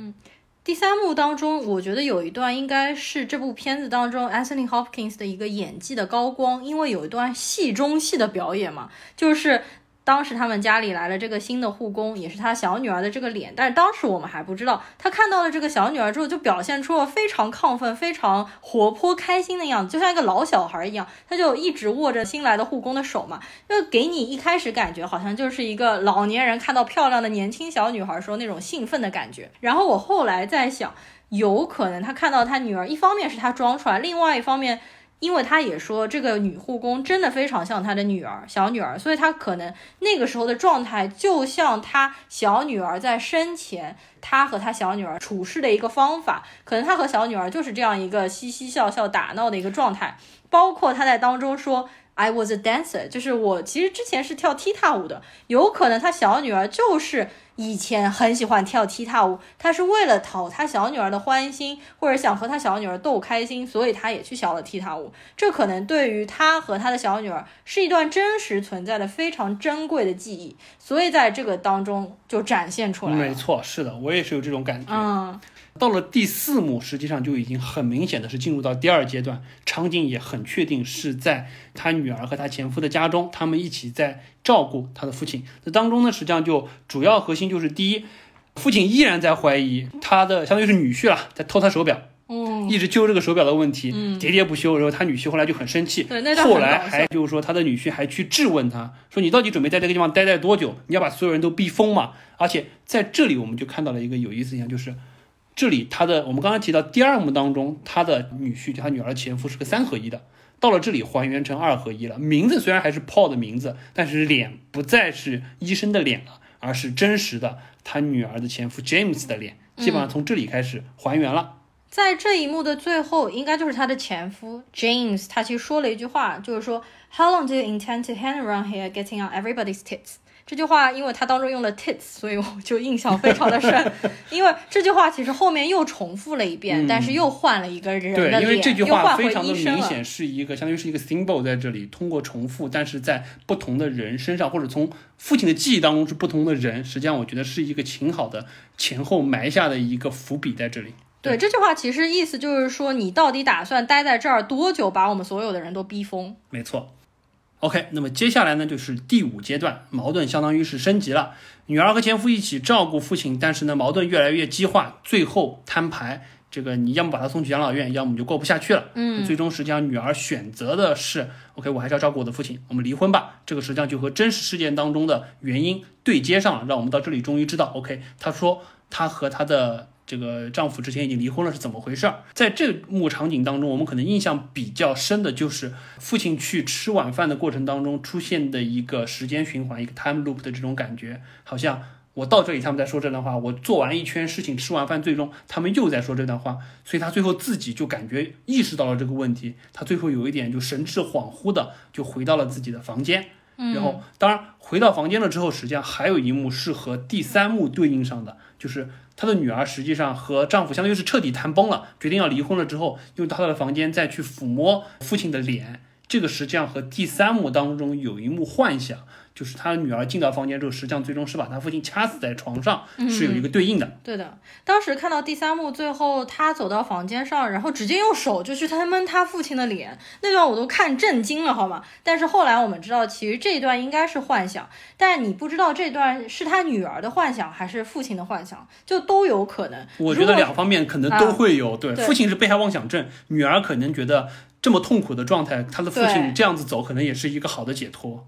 第三幕当中，我觉得有一段应该是这部片子当中 Anthony Hopkins 的一个演技的高光，因为有一段戏中戏的表演嘛，就是。当时他们家里来了这个新的护工，也是他小女儿的这个脸，但是当时我们还不知道，他看到了这个小女儿之后，就表现出了非常亢奋、非常活泼、开心的样子，就像一个老小孩一样，他就一直握着新来的护工的手嘛，就给你一开始感觉好像就是一个老年人看到漂亮的年轻小女孩时候那种兴奋的感觉。然后我后来在想，有可能他看到他女儿，一方面是他装出来，另外一方面。因为他也说这个女护工真的非常像他的女儿小女儿，所以他可能那个时候的状态就像他小女儿在生前，他和他小女儿处事的一个方法，可能他和小女儿就是这样一个嘻嘻笑笑打闹的一个状态，包括他在当中说。I was a dancer，就是我其实之前是跳踢踏舞的，有可能他小女儿就是以前很喜欢跳踢踏舞，他是为了讨他小女儿的欢心，或者想和他小女儿逗开心，所以他也去学了踢踏舞。这可能对于他和他的小女儿是一段真实存在的非常珍贵的记忆，所以在这个当中就展现出来。没错，是的，我也是有这种感觉。嗯。到了第四幕，实际上就已经很明显的是进入到第二阶段，场景也很确定是在他女儿和他前夫的家中，他们一起在照顾他的父亲。这当中呢，实际上就主要核心就是第一，父亲依然在怀疑他的，相当于是女婿了，在偷他手表，嗯，一直揪这个手表的问题，嗯，喋喋不休。然后他女婿后来就很生气，后来还就是说他的女婿还去质问他，说你到底准备在这个地方待待多久？你要把所有人都逼疯嘛？而且在这里我们就看到了一个有意思现象，就是。这里他的，我们刚刚提到第二幕当中，他的女婿就他女儿的前夫是个三合一的，到了这里还原成二合一了。名字虽然还是 Paul 的名字，但是脸不再是医生的脸了，而是真实的他女儿的前夫 James 的脸，基本上从这里开始还原了。在这一幕的最后，应该就是他的前夫 James，他其实说了一句话，就是说 How long do you intend to hang around here, getting on everybody's tits？这句话，因为它当中用了 tits，所以我就印象非常的深。因为这句话其实后面又重复了一遍，但是又换了一个人的脸，因为这句话非常的明显是一个，相当于是一个 symbol 在这里，通过重复，但是在不同的人身上，或者从父亲的记忆当中是不同的人，实际上我觉得是一个挺好的前后埋下的一个伏笔在这里。对这句话，其实意思就是说，你到底打算待在这儿多久，把我们所有的人都逼疯？没错。OK，那么接下来呢，就是第五阶段，矛盾相当于是升级了。女儿和前夫一起照顾父亲，但是呢，矛盾越来越激化，最后摊牌。这个你要么把他送去养老院，要么就过不下去了。嗯，最终实际上女儿选择的是 OK，我还是要照顾我的父亲，我们离婚吧。这个实际上就和真实事件当中的原因对接上了，让我们到这里终于知道 OK，他说他和他的。这个丈夫之前已经离婚了，是怎么回事儿？在这幕场景当中，我们可能印象比较深的就是父亲去吃晚饭的过程当中出现的一个时间循环，一个 time loop 的这种感觉，好像我到这里他们在说这段话，我做完一圈事情，吃完饭，最终他们又在说这段话，所以他最后自己就感觉意识到了这个问题，他最后有一点就神志恍惚的就回到了自己的房间。然后，当然回到房间了之后，实际上还有一幕是和第三幕对应上的，就是她的女儿实际上和丈夫相当于是彻底谈崩了，决定要离婚了之后，用她的房间再去抚摸父亲的脸，这个实际上和第三幕当中有一幕幻想。就是他女儿进到房间之后，实际上最终是把他父亲掐死在床上，是有一个对应的。对的，当时看到第三幕最后，他走到房间上，然后直接用手就去他闷他父亲的脸，那段我都看震惊了，好吗？但是后来我们知道，其实这一段应该是幻想，但你不知道这段是他女儿的幻想还是父亲的幻想，就都有可能。我觉得两方面可能都会有。对，父亲是被害妄想症，女儿可能觉得这么痛苦的状态，他的父亲这样子走，可能也是一个好的解脱。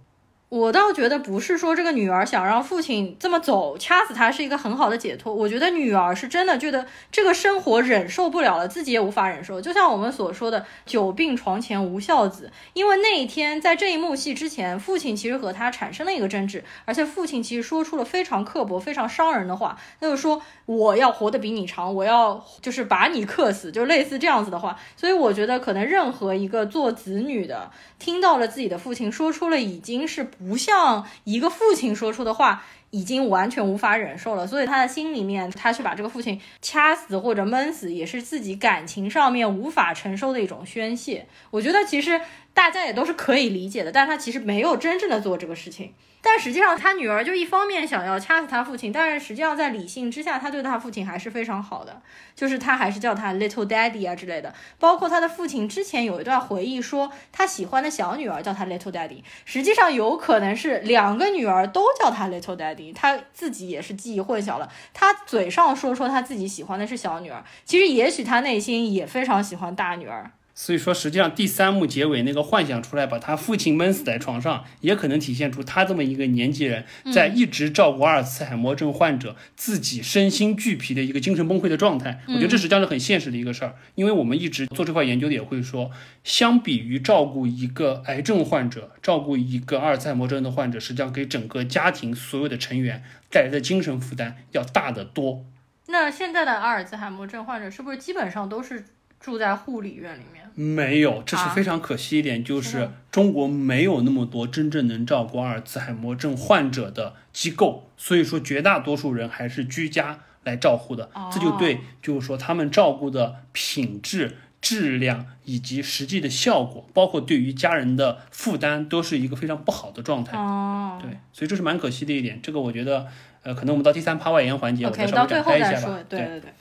我倒觉得不是说这个女儿想让父亲这么走，掐死他是一个很好的解脱。我觉得女儿是真的觉得这个生活忍受不了了，自己也无法忍受。就像我们所说的“久病床前无孝子”，因为那一天在这一幕戏之前，父亲其实和他产生了一个争执，而且父亲其实说出了非常刻薄、非常伤人的话，那就是说我要活得比你长，我要就是把你克死，就类似这样子的话。所以我觉得可能任何一个做子女的听到了自己的父亲说出了已经是。不像一个父亲说出的话，已经完全无法忍受了，所以他的心里面，他去把这个父亲掐死或者闷死，也是自己感情上面无法承受的一种宣泄。我觉得其实大家也都是可以理解的，但他其实没有真正的做这个事情。但实际上，他女儿就一方面想要掐死他父亲，但是实际上在理性之下，他对他父亲还是非常好的，就是他还是叫他 little daddy 啊之类的。包括他的父亲之前有一段回忆说，他喜欢的小女儿叫他 little daddy，实际上有可能是两个女儿都叫他 little daddy，他自己也是记忆混淆了。他嘴上说说他自己喜欢的是小女儿，其实也许他内心也非常喜欢大女儿。所以说，实际上第三幕结尾那个幻想出来，把他父亲闷死在床上，也可能体现出他这么一个年纪人，在一直照顾阿尔茨海默症患者，自己身心俱疲的一个精神崩溃的状态。我觉得这实际上是很现实的一个事儿，因为我们一直做这块研究的也会说，相比于照顾一个癌症患者，照顾一个阿尔茨海默症的患者，实际上给整个家庭所有的成员带来的精神负担要大得多。那现在的阿尔茨海默症患者是不是基本上都是？住在护理院里面。没有，这是非常可惜一点，就是中国没有那么多真正能照顾阿尔茨海默症患者的机构，所以说绝大多数人还是居家来照护的，这就对，就是说他们照顾的品质、质量以及实际的效果，包括对于家人的负担，都是一个非常不好的状态。哦，对，所以这是蛮可惜的一点，这个我觉得，呃，可能我们到第三趴外延环节，我再稍微展开一下吧。对。对对。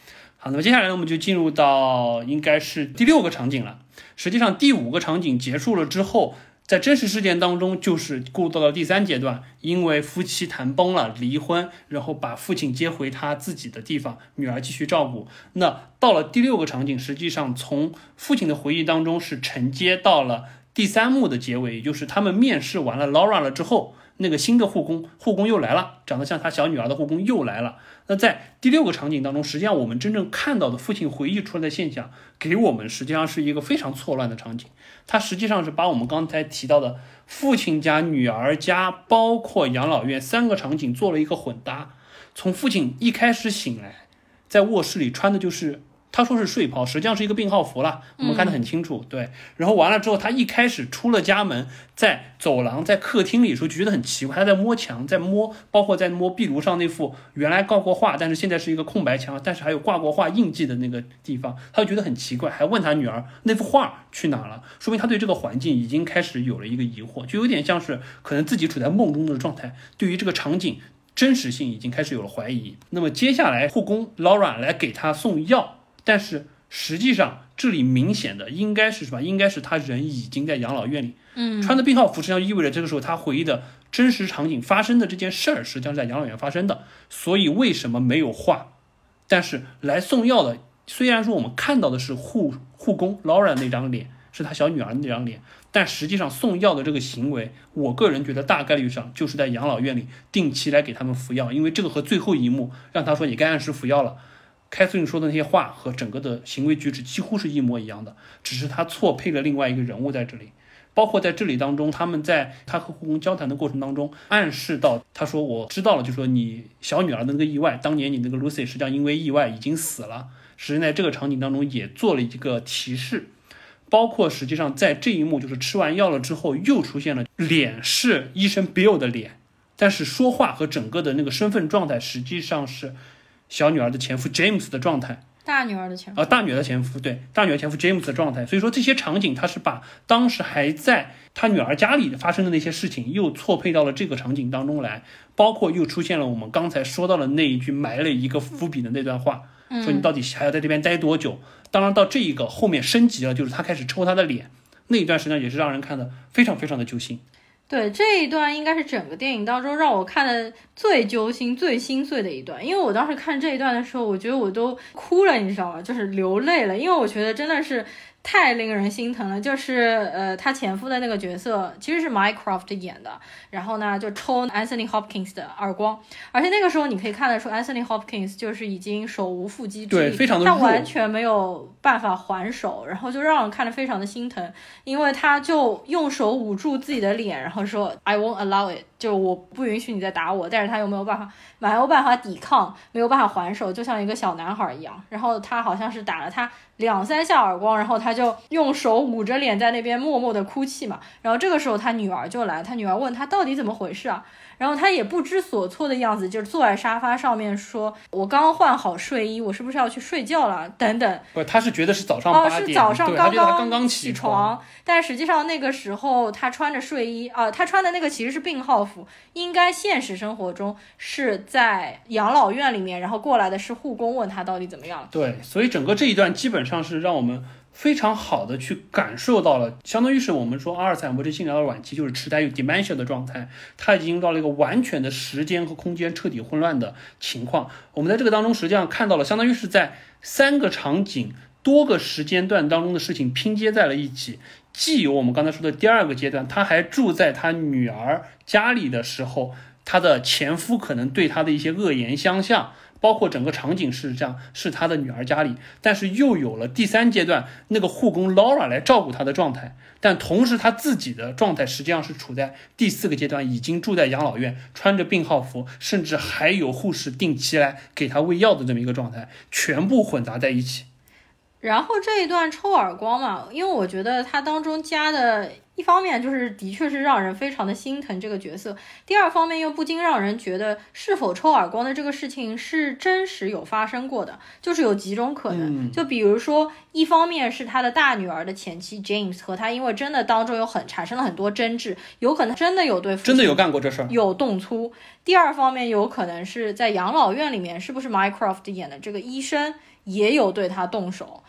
好，那么接下来呢，我们就进入到应该是第六个场景了。实际上，第五个场景结束了之后，在真实事件当中，就是过渡到第三阶段，因为夫妻谈崩了，离婚，然后把父亲接回他自己的地方，女儿继续照顾。那到了第六个场景，实际上从父亲的回忆当中是承接到了第三幕的结尾，也就是他们面试完了 Laura 了之后。那个新的护工，护工又来了，长得像他小女儿的护工又来了。那在第六个场景当中，实际上我们真正看到的父亲回忆出来的现象，给我们实际上是一个非常错乱的场景。它实际上是把我们刚才提到的父亲家、女儿家，包括养老院三个场景做了一个混搭。从父亲一开始醒来，在卧室里穿的就是。他说是睡袍，实际上是一个病号服了。我们看得很清楚，对。然后完了之后，他一开始出了家门，在走廊、在客厅里的时候，就觉得很奇怪。他在摸墙，在摸，包括在摸壁炉上那幅原来挂过画，但是现在是一个空白墙，但是还有挂过画印记的那个地方，他就觉得很奇怪，还问他女儿那幅画去哪了。说明他对这个环境已经开始有了一个疑惑，就有点像是可能自己处在梦中的状态，对于这个场景真实性已经开始有了怀疑。那么接下来，护工 Laura 来给他送药。但是实际上，这里明显的应该是什么？应该是他人已经在养老院里，嗯，穿的病号服，实际上意味着这个时候他回忆的真实场景发生的这件事儿，实际上是在养老院发生的。所以为什么没有画？但是来送药的，虽然说我们看到的是护护工 Laura 那张脸，是他小女儿那张脸，但实际上送药的这个行为，我个人觉得大概率上就是在养老院里定期来给他们服药，因为这个和最后一幕让他说你该按时服药了。凯瑟琳说的那些话和整个的行为举止几乎是一模一样的，只是他错配了另外一个人物在这里。包括在这里当中，他们在他和护工交谈的过程当中，暗示到他说我知道了，就说你小女儿的那个意外，当年你那个 Lucy 实际上因为意外已经死了。实际上在这个场景当中也做了一个提示，包括实际上在这一幕就是吃完药了之后，又出现了脸是医生 Bill 的脸，但是说话和整个的那个身份状态实际上是小女儿的前夫 James 的状态。大女儿的前夫啊，大女儿的前夫，对，大女儿前夫 James 的状态，所以说这些场景，他是把当时还在他女儿家里发生的那些事情，又错配到了这个场景当中来，包括又出现了我们刚才说到的那一句埋了一个伏笔的那段话，说你到底还要在这边待多久？当然到这一个后面升级了，就是他开始抽他的脸，那一段实际上也是让人看的非常非常的揪心。对这一段应该是整个电影当中让我看的最揪心、最心碎的一段，因为我当时看这一段的时候，我觉得我都哭了，你知道吗？就是流泪了，因为我觉得真的是。太令人心疼了，就是呃，他前夫的那个角色其实是 Minecraft 演的，然后呢就抽 Anthony Hopkins 的耳光，而且那个时候你可以看得出 Anthony Hopkins 就是已经手无缚鸡之力，他完全没有办法还手，然后就让人看得非常的心疼，因为他就用手捂住自己的脸，然后说 I won't allow it。就我不允许你再打我，但是他又没有办法，没有办法抵抗，没有办法还手，就像一个小男孩一样。然后他好像是打了他两三下耳光，然后他就用手捂着脸在那边默默的哭泣嘛。然后这个时候他女儿就来，他女儿问他到底怎么回事啊？然后他也不知所措的样子，就是坐在沙发上面说：“我刚换好睡衣，我是不是要去睡觉了？”等等。不，他是觉得是早上哦，是早上刚刚刚起床，但实际上那个时候他穿着睡衣啊，他穿的那个其实是病号服，应该现实生活中是在养老院里面，然后过来的是护工问他到底怎么样。对，所以整个这一段基本上是让我们。非常好的去感受到了，相当于是我们说阿尔茨海默症性疗的晚期，就是痴呆有 dementia 的状态，他已经到了一个完全的时间和空间彻底混乱的情况。我们在这个当中实际上看到了，相当于是在三个场景、多个时间段当中的事情拼接在了一起。既有我们刚才说的第二个阶段，他还住在他女儿家里的时候，他的前夫可能对他的一些恶言相向。包括整个场景是这样，是他的女儿家里，但是又有了第三阶段那个护工 Laura 来照顾他的状态，但同时他自己的状态实际上是处在第四个阶段，已经住在养老院，穿着病号服，甚至还有护士定期来给他喂药的这么一个状态，全部混杂在一起。然后这一段抽耳光嘛，因为我觉得它当中加的。一方面就是的确是让人非常的心疼这个角色，第二方面又不禁让人觉得是否抽耳光的这个事情是真实有发生过的，就是有几种可能，就比如说一方面是他的大女儿的前妻 James 和他因为真的当中有很产生了很多争执，有可能真的有对真的有干过这事儿，有动粗。第二方面有可能是在养老院里面，是不是 Mycroft 演的这个医生也有对他动手？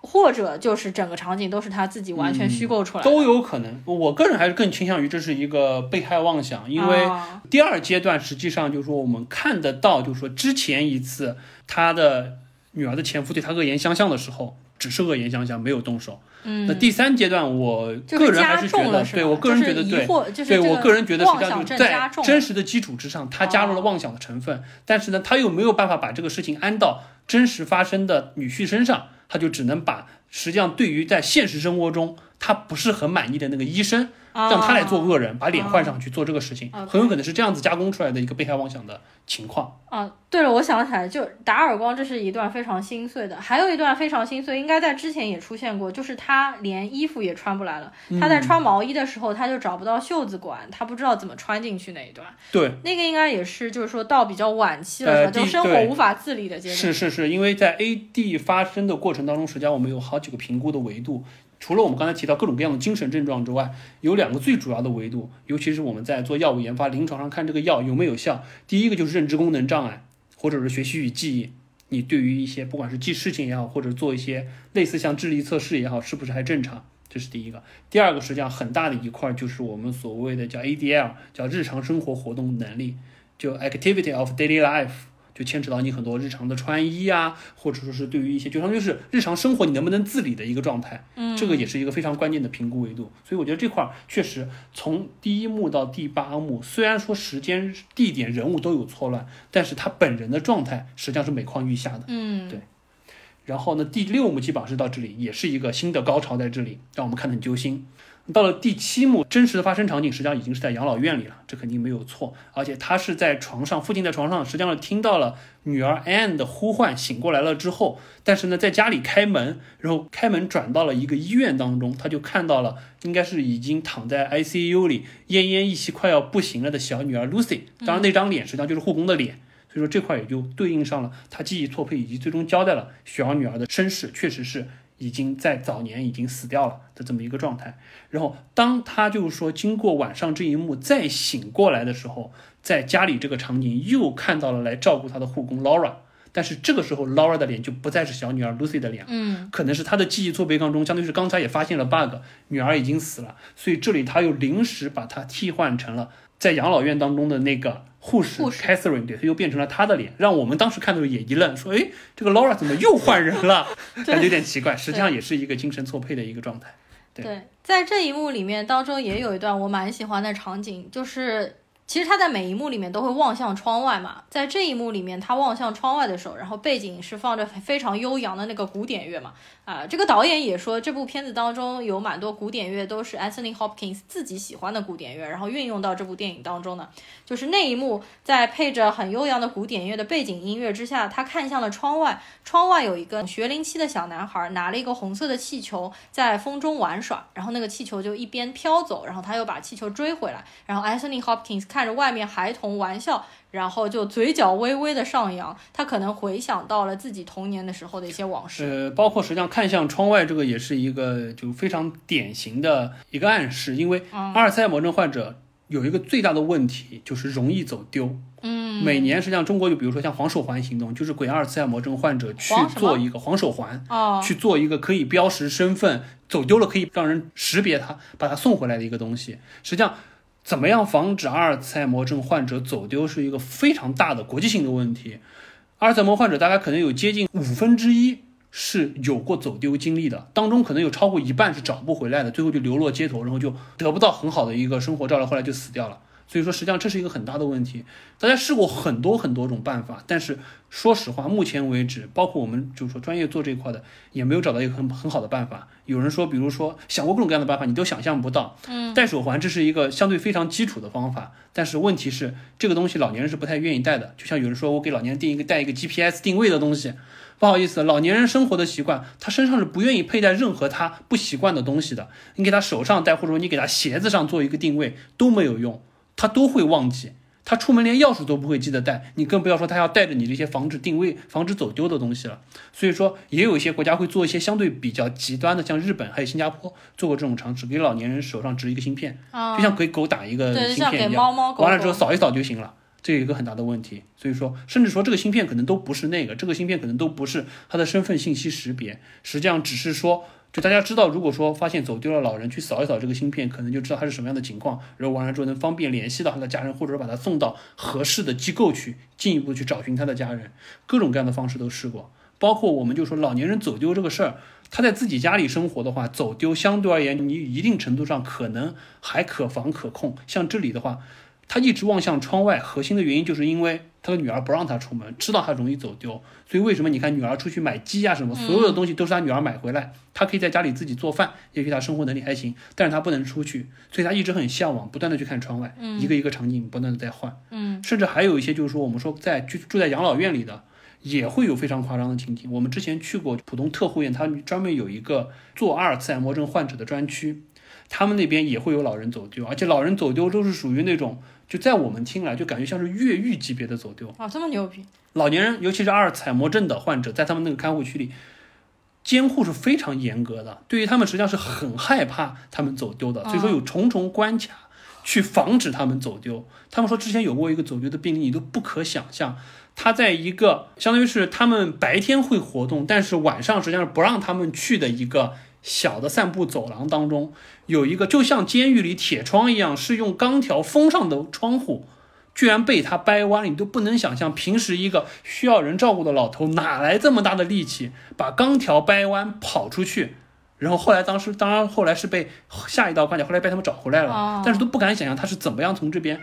或者就是整个场景都是他自己完全虚构出来的，都有可能。我个人还是更倾向于这是一个被害妄想，因为第二阶段实际上就是说我们看得到，就是说之前一次他的女儿的前夫对他恶言相向的时候，只是恶言相向，没有动手。嗯，那第三阶段，我个人还是觉得，对我个人觉得对，对我个人觉得实际上就在真实的基础之上，他加入了妄想的成分，但是呢，他又没有办法把这个事情安到真实发生的女婿身上。他就只能把，实际上对于在现实生活中他不是很满意的那个医生。让他来做恶人，把脸换上去做这个事情，很有可能是这样子加工出来的一个被害妄想的情况。啊，对了，我想起来，就打耳光，这是一段非常心碎的。还有一段非常心碎，应该在之前也出现过，就是他连衣服也穿不来了。他在穿毛衣的时候，他就找不到袖子管，他不知道怎么穿进去那一段。对，那个应该也是，就是说到比较晚期了，就生活无法自理的阶段。是是是，因为在 AD 发生的过程当中，实际上我们有好几个评估的维度。除了我们刚才提到各种各样的精神症状之外，有两个最主要的维度，尤其是我们在做药物研发、临床上看这个药有没有效。第一个就是认知功能障碍，或者是学习与记忆，你对于一些不管是记事情也好，或者做一些类似像智力测试也好，是不是还正常？这是第一个。第二个实际上很大的一块就是我们所谓的叫 ADL，叫日常生活活动能力，就 Activity of Daily Life。就牵扯到你很多日常的穿衣啊，或者说是对于一些，就相当于是日常生活你能不能自理的一个状态，嗯，这个也是一个非常关键的评估维度。所以我觉得这块儿确实从第一幕到第八幕，虽然说时间、地点、人物都有错乱，但是他本人的状态实际上是每况愈下的，嗯，对。然后呢，第六幕基本上是到这里，也是一个新的高潮在这里，让我们看得很揪心。到了第七幕，真实的发生场景实际上已经是在养老院里了，这肯定没有错。而且他是在床上，父亲在床上，实际上听到了女儿 Anne 的呼唤，醒过来了之后，但是呢，在家里开门，然后开门转到了一个医院当中，他就看到了应该是已经躺在 ICU 里奄奄一息、快要不行了的小女儿 Lucy。当然，那张脸实际上就是护工的脸。所以说这块也就对应上了他记忆错配，以及最终交代了小女儿的身世，确实是已经在早年已经死掉了的这么一个状态。然后当他就是说经过晚上这一幕再醒过来的时候，在家里这个场景又看到了来照顾他的护工 Laura，但是这个时候 Laura 的脸就不再是小女儿 Lucy 的脸，嗯，可能是他的记忆错别当中，相当于是刚才也发现了 bug，女儿已经死了，所以这里他又临时把她替换成了在养老院当中的那个。护士 Catherine 对，他又变成了他的脸，让我们当时看的时候也一愣，说：“哎，这个 Laura 怎么又换人了？感觉有点奇怪。实际上也是一个精神错配的一个状态。”对，在这一幕里面当中也有一段我蛮喜欢的场景，就是。其实他在每一幕里面都会望向窗外嘛，在这一幕里面，他望向窗外的时候，然后背景是放着非常悠扬的那个古典乐嘛。啊，这个导演也说，这部片子当中有蛮多古典乐都是 Anthony Hopkins 自己喜欢的古典乐，然后运用到这部电影当中呢。就是那一幕，在配着很悠扬的古典乐的背景音乐之下，他看向了窗外，窗外有一个学龄期的小男孩拿了一个红色的气球在风中玩耍，然后那个气球就一边飘走，然后他又把气球追回来，然后 Anthony Hopkins 看。看着外面孩童玩笑，然后就嘴角微微的上扬，他可能回想到了自己童年的时候的一些往事。呃，包括实际上看向窗外，这个也是一个就非常典型的一个暗示，因为阿尔茨海默症患者有一个最大的问题就是容易走丢。嗯，每年实际上中国就比如说像黄手环行动，就是给阿尔茨海默症患者去做一个黄手环，哦，去做一个可以标识身份，走丢了可以让人识别他，把他送回来的一个东西。实际上。怎么样防止阿尔茨海默症患者走丢是一个非常大的国际性的问题。阿尔茨海默患者大概可能有接近五分之一是有过走丢经历的，当中可能有超过一半是找不回来的，最后就流落街头，然后就得不到很好的一个生活照料，后来就死掉了。所以说，实际上这是一个很大的问题。大家试过很多很多种办法，但是说实话，目前为止，包括我们就是说专业做这一块的，也没有找到一个很很好的办法。有人说，比如说想过各种各样的办法，你都想象不到。嗯，戴手环这是一个相对非常基础的方法，但是问题是这个东西老年人是不太愿意戴的。就像有人说我给老年人定一个带一个 GPS 定位的东西，不好意思，老年人生活的习惯，他身上是不愿意佩戴任何他不习惯的东西的。你给他手上戴，或者说你给他鞋子上做一个定位都没有用。他都会忘记，他出门连钥匙都不会记得带，你更不要说他要带着你这些防止定位、防止走丢的东西了。所以说，也有一些国家会做一些相对比较极端的，像日本还有新加坡做过这种尝试，给老年人手上植一个芯片，就像给狗打一个芯片一样，完了之后扫一扫就行了。这有一个很大的问题。所以说，甚至说这个芯片可能都不是那个，这个芯片可能都不是他的身份信息识别，实际上只是说。就大家知道，如果说发现走丢了老人，去扫一扫这个芯片，可能就知道他是什么样的情况，然后完了之后能方便联系到他的家人，或者说把他送到合适的机构去，进一步去找寻他的家人。各种各样的方式都试过，包括我们就说老年人走丢这个事儿，他在自己家里生活的话，走丢相对而言，你一定程度上可能还可防可控。像这里的话。他一直望向窗外，核心的原因就是因为他的女儿不让他出门，知道他容易走丢，所以为什么你看女儿出去买鸡啊什么，所有的东西都是他女儿买回来，他可以在家里自己做饭，也许他生活能力还行，但是他不能出去，所以他一直很向往，不断的去看窗外，一个一个场景不断的在换，嗯，甚至还有一些就是说我们说在居住在养老院里的，也会有非常夸张的情景。我们之前去过浦东特护院，他专门有一个做阿尔茨海默症患者的专区，他们那边也会有老人走丢，而且老人走丢都是属于那种。就在我们听来，就感觉像是越狱级别的走丢啊，这么牛逼！老年人，尤其是阿尔茨海默症的患者，在他们那个看护区里，监护是非常严格的，对于他们实际上是很害怕他们走丢的，所以说有重重关卡去防止他们走丢。他们说之前有过一个走丢的病例，你都不可想象，他在一个相当于是他们白天会活动，但是晚上实际上是不让他们去的一个。小的散步走廊当中，有一个就像监狱里铁窗一样，是用钢条封上的窗户，居然被他掰弯了，你都不能想象。平时一个需要人照顾的老头，哪来这么大的力气把钢条掰弯跑出去？然后后来当时，当然后来是被下一道关卡，后来被他们找回来了，但是都不敢想象他是怎么样从这边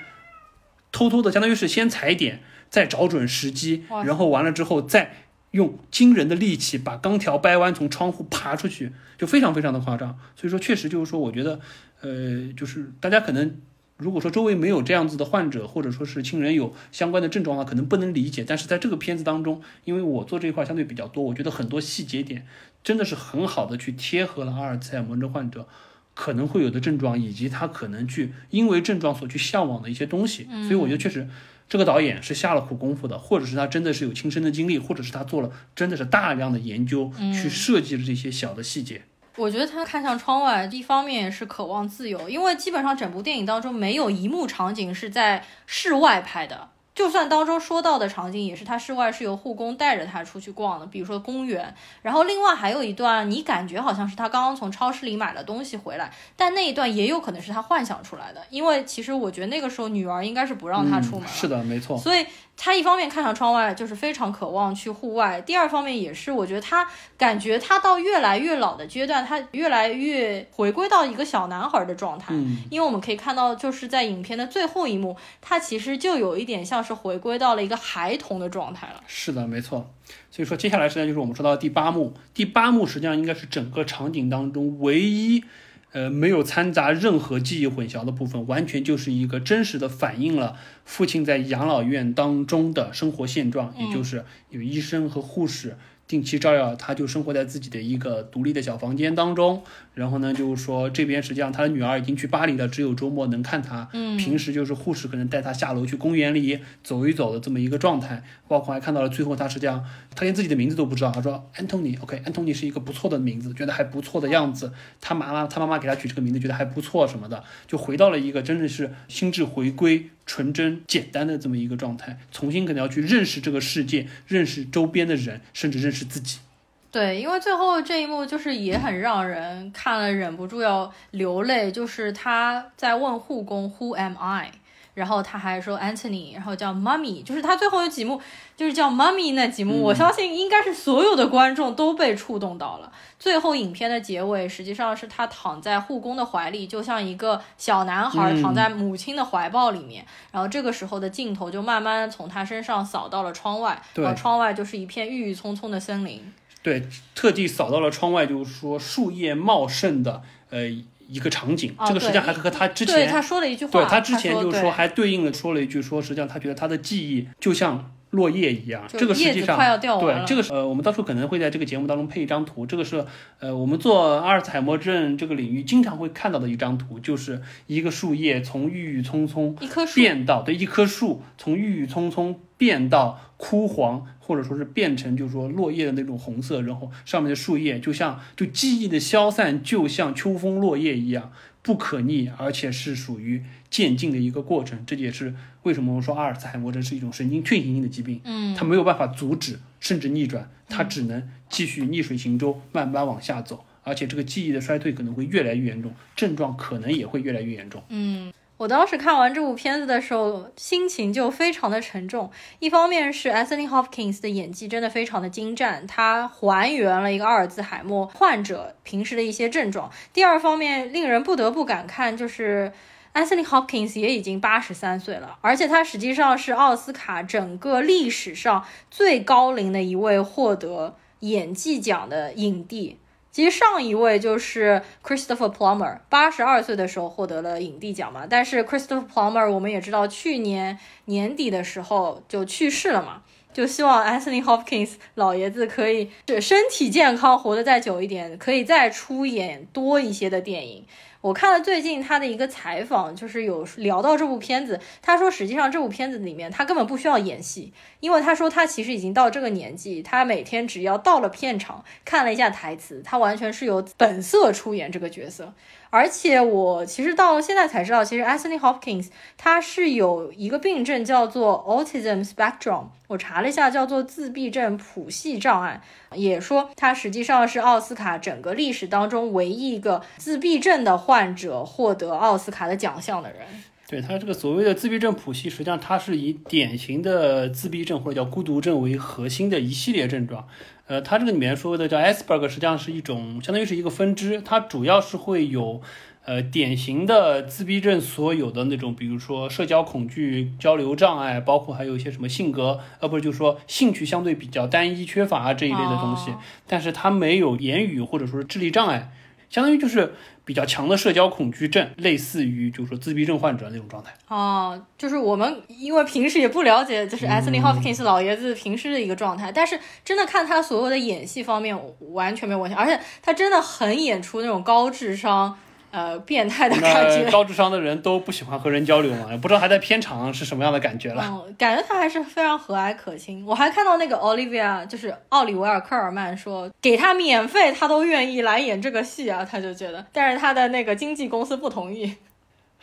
偷偷的，相当于是先踩点，再找准时机，然后完了之后再。用惊人的力气把钢条掰弯，从窗户爬出去，就非常非常的夸张。所以说，确实就是说，我觉得，呃，就是大家可能如果说周围没有这样子的患者，或者说是亲人有相关的症状的话，可能不能理解。但是在这个片子当中，因为我做这一块相对比较多，我觉得很多细节点真的是很好的去贴合了阿尔茨海默症患者可能会有的症状，以及他可能去因为症状所去向往的一些东西。所以我觉得确实。这个导演是下了苦功夫的，或者是他真的是有亲身的经历，或者是他做了真的是大量的研究，去设计了这些小的细节。我觉得他看向窗外，一方面是渴望自由，因为基本上整部电影当中没有一幕场景是在室外拍的。就算当中说到的场景也是他室外是由护工带着他出去逛的，比如说公园。然后另外还有一段，你感觉好像是他刚刚从超市里买了东西回来，但那一段也有可能是他幻想出来的，因为其实我觉得那个时候女儿应该是不让他出门。是的，没错。所以。他一方面看上窗外，就是非常渴望去户外；第二方面也是，我觉得他感觉他到越来越老的阶段，他越来越回归到一个小男孩的状态。嗯，因为我们可以看到，就是在影片的最后一幕，他其实就有一点像是回归到了一个孩童的状态了。是的，没错。所以说，接下来实际上就是我们说到第八幕。第八幕实际上应该是整个场景当中唯一。呃，没有掺杂任何记忆混淆的部分，完全就是一个真实的反映了父亲在养老院当中的生活现状，也就是有医生和护士。定期照料，他就生活在自己的一个独立的小房间当中。然后呢，就是说这边实际上他的女儿已经去巴黎了，只有周末能看他。嗯，平时就是护士可能带他下楼去公园里走一走的这么一个状态。包括还看到了最后，他实际上他连自己的名字都不知道。他说安东尼，OK，安东尼是一个不错的名字，觉得还不错的样子。他妈妈他妈妈给他取这个名字，觉得还不错什么的，就回到了一个真的是心智回归。纯真简单的这么一个状态，重新可能要去认识这个世界，认识周边的人，甚至认识自己。对，因为最后这一幕就是也很让人看了忍不住要流泪，就是他在问护工 “Who am I”。然后他还说 Anthony，然后叫 Mummy，就是他最后有几幕就是叫 Mummy 那几幕，我相信应该是所有的观众都被触动到了。最后影片的结尾实际上是他躺在护工的怀里，就像一个小男孩躺在母亲的怀抱里面。然后这个时候的镜头就慢慢从他身上扫到了窗外，然后窗外就是一片郁郁葱葱的森林。对，特地扫到了窗外，就是说树叶茂盛的，呃。一个场景，这个实际上还和他之前对他说了一句话，对他之前就是说还对应了说了一句，说实际上他觉得他的记忆就像落叶一样，这个实际上对这个呃，我们到时候可能会在这个节目当中配一张图，这个是呃我们做阿尔茨海默症这个领域经常会看到的一张图，就是一个树叶从郁郁葱葱一棵树变到对一棵树从郁郁葱葱变到枯黄。或者说是变成就是说落叶的那种红色，然后上面的树叶就像就记忆的消散，就像秋风落叶一样不可逆，而且是属于渐进的一个过程。这也是为什么我说阿尔茨海默症是一种神经退行性的疾病，嗯，它没有办法阻止甚至逆转，它只能继续逆水行舟，慢慢往下走，而且这个记忆的衰退可能会越来越严重，症状可能也会越来越严重，嗯。我当时看完这部片子的时候，心情就非常的沉重。一方面是 Anthony Hopkins 的演技真的非常的精湛，他还原了一个阿尔兹海默患者平时的一些症状。第二方面，令人不得不感叹，就是 Anthony Hopkins 也已经八十三岁了，而且他实际上是奥斯卡整个历史上最高龄的一位获得演技奖的影帝。其实上一位就是 Christopher Plummer，八十二岁的时候获得了影帝奖嘛。但是 Christopher Plummer 我们也知道，去年年底的时候就去世了嘛。就希望 Anthony Hopkins 老爷子可以是身体健康，活得再久一点，可以再出演多一些的电影。我看了最近他的一个采访，就是有聊到这部片子。他说，实际上这部片子里面他根本不需要演戏，因为他说他其实已经到这个年纪，他每天只要到了片场看了一下台词，他完全是由本色出演这个角色。而且我其实到现在才知道，其实 Anthony Hopkins 他是有一个病症叫做 Autism Spectrum，我查了一下，叫做自闭症谱系障碍，也说他实际上是奥斯卡整个历史当中唯一一个自闭症的患者获得奥斯卡的奖项的人。对他这个所谓的自闭症谱系，实际上它是以典型的自闭症或者叫孤独症为核心的一系列症状。呃，它这个里面说的叫 Asperger，实际上是一种相当于是一个分支，它主要是会有呃，典型的自闭症所有的那种，比如说社交恐惧、交流障碍，包括还有一些什么性格，呃，不是，就是说兴趣相对比较单一、缺乏这一类的东西，哦。但是他没有言语或者说是智力障碍，相当于就是比较强的社交恐惧症，类似于就是说自闭症患者那种状态。哦，就是我们因为平时也不了解，就是 Anthony Hopkins 老爷子平时的一个状态，但是真的看他所有的演戏方面完全没有问题，而且他真的很演出那种高智商、呃变态的感觉。高智商的人都不喜欢和人交流嘛，也不知道还在片场是什么样的感觉了。嗯，感觉他还是非常和蔼可亲。我还看到那个 Olivia，就是奥利维尔科尔曼说，给他免费他都愿意来演这个戏啊，他就觉得，但是他的那个经纪公司不同意。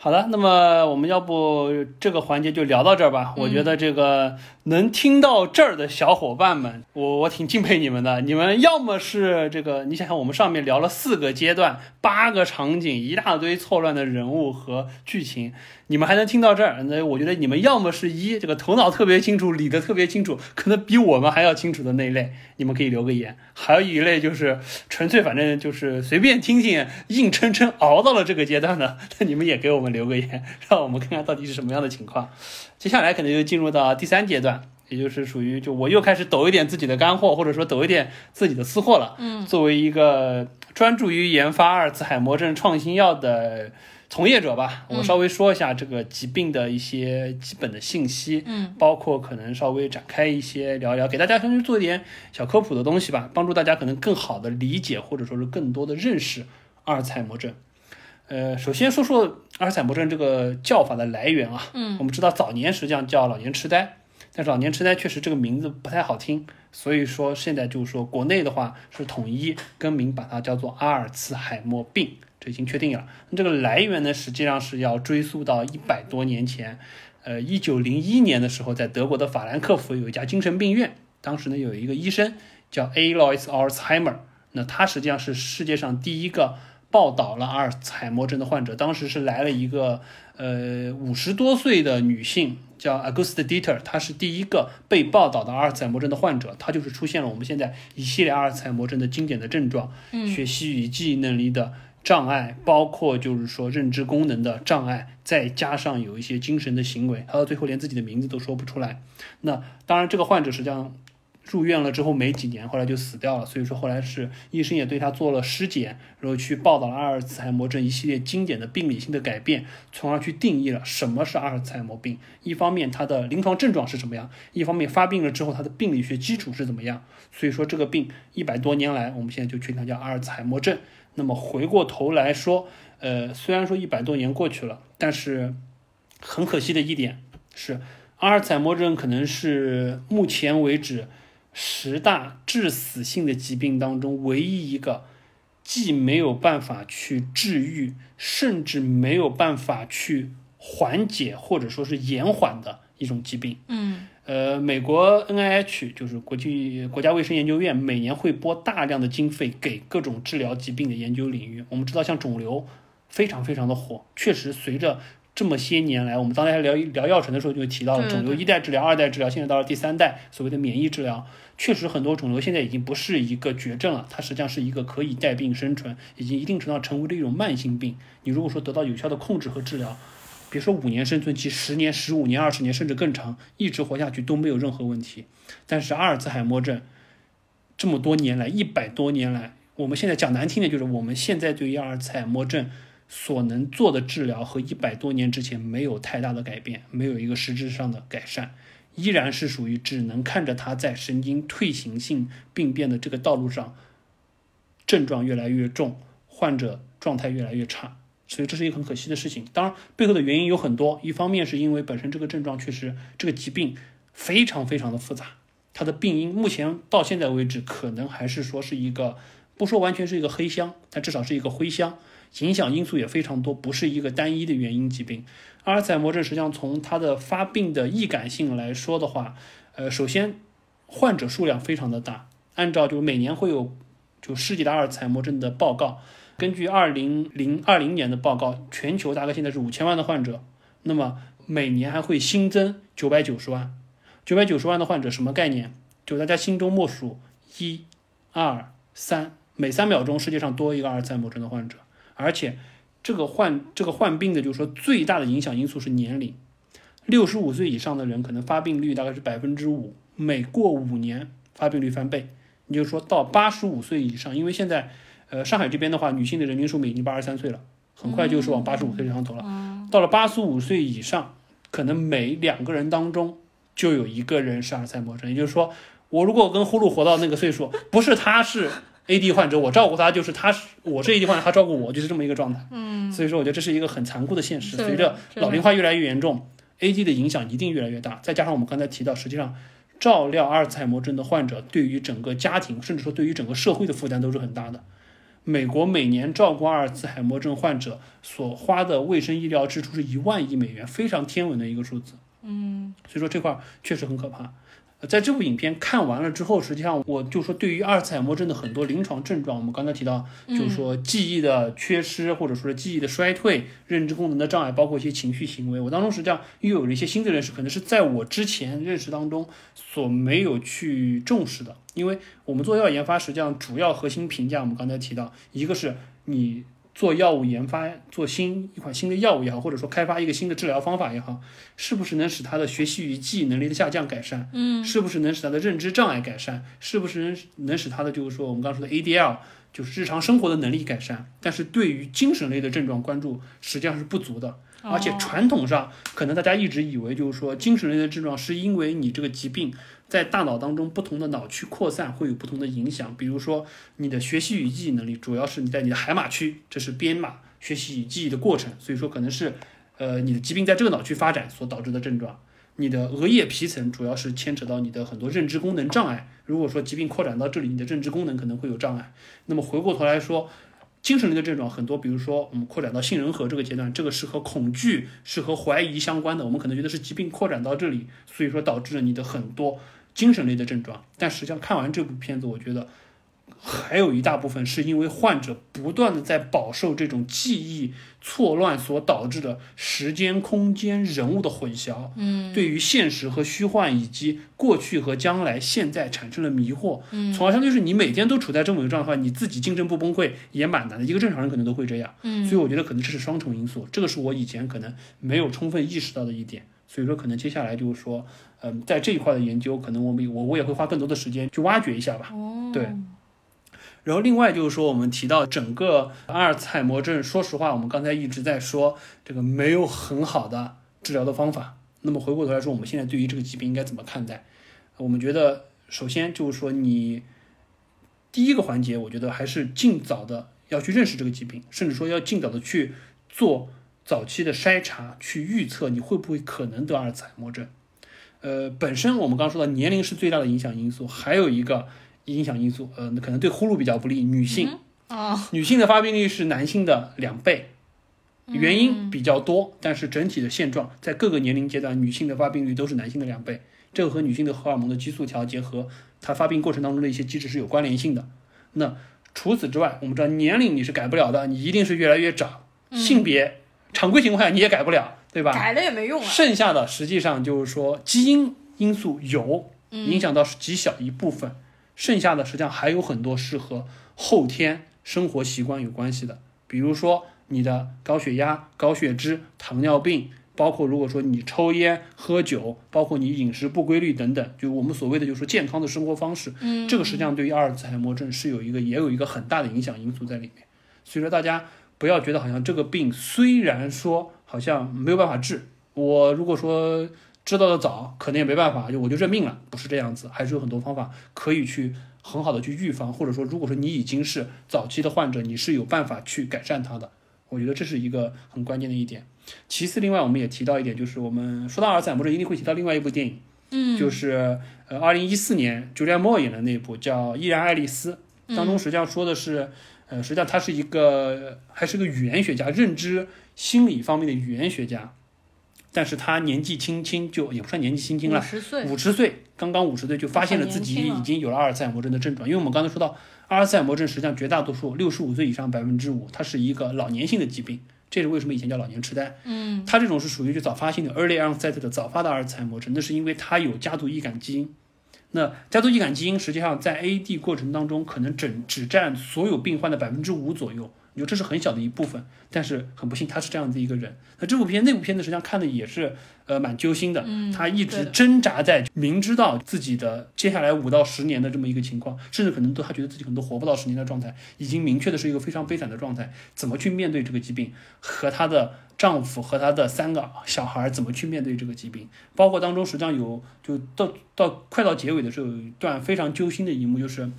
好的，那么我们要不这个环节就聊到这儿吧。我觉得这个能听到这儿的小伙伴们，我我挺敬佩你们的。你们要么是这个，你想想，我们上面聊了四个阶段、八个场景、一大堆错乱的人物和剧情，你们还能听到这儿，那我觉得你们要么是一这个头脑特别清楚、理得特别清楚，可能比我们还要清楚的那一类，你们可以留个言；还有一类就是纯粹反正就是随便听听，硬撑撑熬到了这个阶段的，那你们也给我们留个言，让我们看看到底是什么样的情况。接下来可能就进入到第三阶段，也就是属于就我又开始抖一点自己的干货，或者说抖一点自己的私货了。嗯，作为一个专注于研发阿尔茨海默症创新药的从业者吧，我稍微说一下这个疾病的一些基本的信息，嗯，包括可能稍微展开一些聊一聊，给大家相当于做一点小科普的东西吧，帮助大家可能更好的理解或者说是更多的认识阿尔茨海默症。呃，首先说说阿尔茨海默症这个叫法的来源啊，嗯，我们知道早年实际上叫老年痴呆，但是老年痴呆确实这个名字不太好听，所以说现在就是说国内的话是统一更名，把它叫做阿尔茨海默病，这已经确定了。那这个来源呢，实际上是要追溯到一百多年前，呃，一九零一年的时候，在德国的法兰克福有一家精神病院，当时呢有一个医生叫 Alois Alzheimer，那他实际上是世界上第一个报道了阿尔茨海默症的患者，当时是来了一个呃五十多岁的女性，叫 August Dieter，她是第一个被报道的阿尔茨海默症的患者，她就是出现了我们现在一系列阿尔茨海默症的经典的症状，嗯学习与记忆能力的障碍，包括就是说认知功能的障碍，再加上有一些精神的行为，她到最后连自己的名字都说不出来。那当然，这个患者实际上入院了之后没几年，后来就死掉了。所以说后来是医生也对他做了尸检，然后去报道了阿尔茨海默症一系列经典的病理性的改变，从而去定义了什么是阿尔茨海默病。一方面它的临床症状是什么样，一方面发病了之后它的病理学基础是怎么样。所以说这个病一百多年来，我们现在就确定它叫阿尔茨海默症。那么回过头来说，呃，虽然说一百多年过去了，但是很可惜的一点是，阿尔茨海默症可能是目前为止十大致死性的疾病当中唯一一个既没有办法去治愈，甚至没有办法去缓解或者说是延缓的一种疾病。嗯呃，美国 NIH 就是国际国家卫生研究院，每年会拨大量的经费给各种治疗疾病的研究领域。我们知道，像肿瘤非常非常的火，确实随着这么些年来，我们刚才聊聊药程的时候就提到了肿瘤一代治疗、二代治疗，现在到了第三代，所谓的免疫治疗。确实，很多肿瘤现在已经不是一个绝症了，它实际上是一个可以带病生存，已经一定程度上成为了一种慢性病。你如果说得到有效的控制和治疗，别说五年生存期，十年、十五年、二十年，甚至更长，一直活下去都没有任何问题。但是阿尔茨海默症这么多年来，一百多年来，我们现在讲难听点，就是我们现在对于阿尔茨海默症所能做的治疗和一百多年之前没有太大的改变，没有一个实质上的改善，依然是属于只能看着他在神经退行性病变的这个道路上，症状越来越重，患者状态越来越差。所以这是一个很可惜的事情。当然，背后的原因有很多，一方面是因为本身这个症状确实这个疾病非常非常的复杂，它的病因目前到现在为止可能还是说是一个不说完全是一个黑箱，但至少是一个灰箱，影响因素也非常多，不是一个单一的原因疾病。阿尔茨海默症实际上从它的发病的易感性来说的话，呃，首先患者数量非常的大，按照就每年会有就世界的阿尔茨海默症的报告。根据二零零二零年的报告，全球大概现在是五千万的患者，那么每年还会新增九百九十万，九百九十万的患者什么概念？就大家心中默数一、二、三，每三秒钟世界上多一个阿尔茨海默症的患者，而且这个患这个患病的，就是说最大的影响因素是年龄，六十五岁以上的人可能发病率大概是百分之五，每过五年发病率翻倍。你就说到八十五岁以上，因为现在呃上海这边的话，女性的人均寿命已经八十三岁了，很快就是往八十五岁上走了。到了八十五岁以上，可能每两个人当中就有一个人是阿尔茨海默症。也就是说，我如果跟呼噜活到那个岁数，不是他是 AD 患者，我照顾他，就是他是我是 AD 患者，他照顾我，就是这么一个状态。嗯，所以说我觉得这是一个很残酷的现实。随着老龄化越来越严重，AD 的影响一定越来越大。再加上我们刚才提到，实际上照料阿尔茨海默症的患者对于整个家庭，甚至说对于整个社会的负担都是很大的。美国每年照顾阿尔茨海默症患者所花的卫生医疗支出是一万亿美元，非常天文的一个数字。嗯，所以说这块儿确实很可怕。呃在这部影片看完了之后，实际上我就说，对于阿尔茨海默症的很多临床症状，我们刚才提到，就是说记忆的缺失，或者说是记忆的衰退、认知功能的障碍，包括一些情绪行为，我当中实际上又有了一些新的认识，可能是在我之前认识当中所没有去重视的。因为我们做药研发，实际上主要核心评价，我们刚才提到，一个是你做药物研发，做新一款新的药物也好，或者说开发一个新的治疗方法也好，是不是能使他的学习与记忆能力的下降改善？嗯，是不是能使他的认知障碍改善？是不是能能使他的就是说我们刚刚说的 ADL，就是日常生活的能力改善？但是对于精神类的症状关注实际上是不足的。而且传统上，可能大家一直以为就是说，精神类的症状是因为你这个疾病在大脑当中不同的脑区扩散会有不同的影响。比如说，你的学习与记忆能力主要是你在你的海马区，这是编码学习与记忆的过程，所以说可能是呃你的疾病在这个脑区发展所导致的症状。你的额叶皮层主要是牵扯到你的很多认知功能障碍。如果说疾病扩展到这里，你的认知功能可能会有障碍。那么回过头来说，精神类的症状很多，比如说我们扩展到杏仁核这个阶段，这个是和恐惧、是和怀疑相关的。我们可能觉得是疾病扩展到这里，所以说导致了你的很多精神类的症状。但实际上看完这部片子，我觉得还有一大部分是因为患者不断的在饱受这种记忆错乱所导致的时间、空间、人物的混淆，嗯，对于现实和虚幻以及过去和将来、现在产生了迷惑，嗯，从而相当于是你每天都处在这么一个状态的话，你自己精神不崩溃也蛮难的，一个正常人可能都会这样，嗯，所以我觉得可能这是双重因素，这个是我以前可能没有充分意识到的一点。所以说，可能接下来就是说，嗯、在这一块的研究，可能我们我我也会花更多的时间去挖掘一下吧。哦，对。然后另外就是说，我们提到整个阿尔茨海默症，说实话，我们刚才一直在说这个没有很好的治疗的方法。那么回过头来说，我们现在对于这个疾病应该怎么看待？我们觉得，首先就是说，你第一个环节，我觉得还是尽早的要去认识这个疾病，甚至说要尽早的去做早期的筛查，去预测你会不会可能得阿尔茨海默症。呃，本身我们刚刚说到年龄是最大的影响因素，还有一个影响因素，呃，可能对呼噜比较不利，女性，哦，女性的发病率是男性的两倍，原因比较多，但是整体的现状在各个年龄阶段，女性的发病率都是男性的两倍，这个和女性的荷尔蒙的激素调节和它发病过程当中的一些机制是有关联性的。那除此之外，我们知道年龄你是改不了的，你一定是越来越长，性别常规情况下你也改不了，对吧？改了也没用啊。剩下的实际上就是说基因因素有影响到极小一部分，剩下的实际上还有很多是和后天生活习惯有关系的，比如说你的高血压、高血脂、糖尿病，包括如果说你抽烟、喝酒，包括你饮食不规律等等，就我们所谓的就是说健康的生活方式，嗯，这个实际上对于阿尔茨海默症是有一个也有一个很大的影响因素在里面，所以说大家不要觉得好像这个病虽然说好像没有办法治，我如果说知道的早，可能也没办法，就我就认命了，不是这样子，还是有很多方法可以去很好的去预防，或者说如果说你已经是早期的患者，你是有办法去改善它的，我觉得这是一个很关键的一点。其次，另外我们也提到一点，就是我们说到阿尔茨海默症，一定会提到另外一部电影，嗯，就是呃，二零一四年茱莉亚·莫尔演的那部叫《依然爱丽丝》，当中实际上说的是，呃，实际上他是一个还是个语言学家，认知心理方面的语言学家，但是他年纪轻轻就也不算年纪轻轻了，十岁，五十岁，刚刚五十岁就发现了自己已经有了阿尔茨海默症的症状。因为我们刚才说到，阿尔茨海默症实际上绝大多数六十五岁以上百分之五，它是一个老年性的疾病，这是为什么以前叫老年痴呆。嗯，它这种是属于就早发性的 early onset 的早发的阿尔茨海默症，那是因为它有家族易感基因。那家族易感基因实际上在 AD 过程当中，可能整只占所有病患的百分之五左右，你说这是很小的一部分，但是很不幸他是这样子一个人。那这部片那部片子实际上看的也是呃蛮揪心的，嗯他一直挣扎在明知道自己的接下来五到十年的这么一个情况，甚至可能都他觉得自己可能都活不到十年的状态，已经明确的是一个非常悲惨的状态，怎么去面对这个疾病，和她的丈夫和她的三个小孩怎么去面对这个疾病，包括当中实际上有就到到快到结尾的时候有一段非常揪心的一幕，就是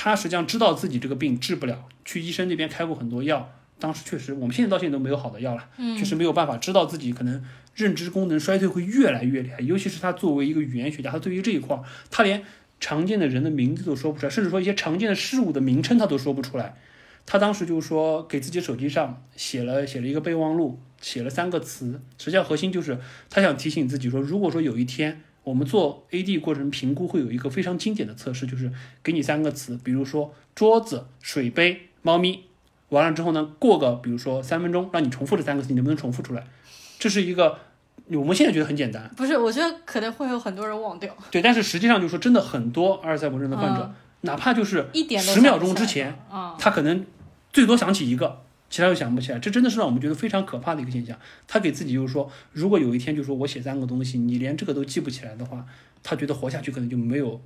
她实际上知道自己这个病治不了，去医生那边开过很多药。当时确实，我们现在到现在都没有好的药了，确实没有办法知道自己可能认知功能衰退会越来越厉害。尤其是他作为一个语言学家，他对于这一块，他连常见的人的名字都说不出来，甚至说一些常见的事物的名称他都说不出来。他当时就是说，给自己手机上写了写了一个备忘录，写了三个词，实际上核心就是他想提醒自己说，如果说有一天我们做 AD 过程评估，会有一个非常经典的测试，就是给你三个词，比如说桌子、水杯、猫咪。完了之后呢，过个比如说三分钟，让你重复这三个词，你能不能重复出来？这是一个我们现在觉得很简单，不是，我觉得可能会有很多人忘掉，对，但是实际上就是说，真的很多阿尔茨海默症的患者，哪怕就是一点十秒钟之前，啊，他可能最多想起一个，其他又想不起来，这真的是让我们觉得非常可怕的一个现象。他给自己就是说，如果有一天就说我写三个东西，你连这个都记不起来的话，他觉得活下去可能就没有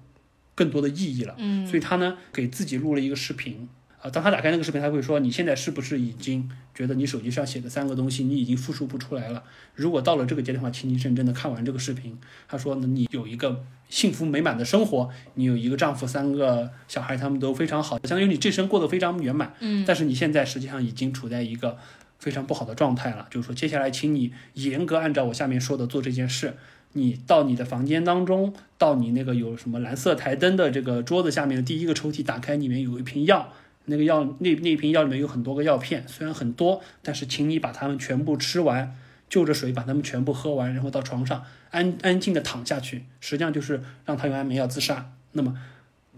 更多的意义了。嗯，所以他呢给自己录了一个视频。啊，当他打开那个视频，他会说：“你现在是不是已经觉得你手机上写的三个东西，你已经复述不出来了？如果到了这个阶段的话，请你认真的看完这个视频。”他说：“呢，你有一个幸福美满的生活，你有一个丈夫，三个小孩，他们都非常好，相当于你这生过得非常圆满。嗯，但是你现在实际上已经处在一个非常不好的状态了，就是说，接下来请你严格按照我下面说的做这件事。你到你的房间当中，到你那个有什么蓝色台灯的这个桌子下面的第一个抽屉打开，里面有一瓶药。”那个药，那那瓶药里面有很多个药片，虽然很多，但是请你把它们全部吃完，就着水把它们全部喝完，然后到床上安安静的躺下去，实际上就是让他用安眠药自杀。那么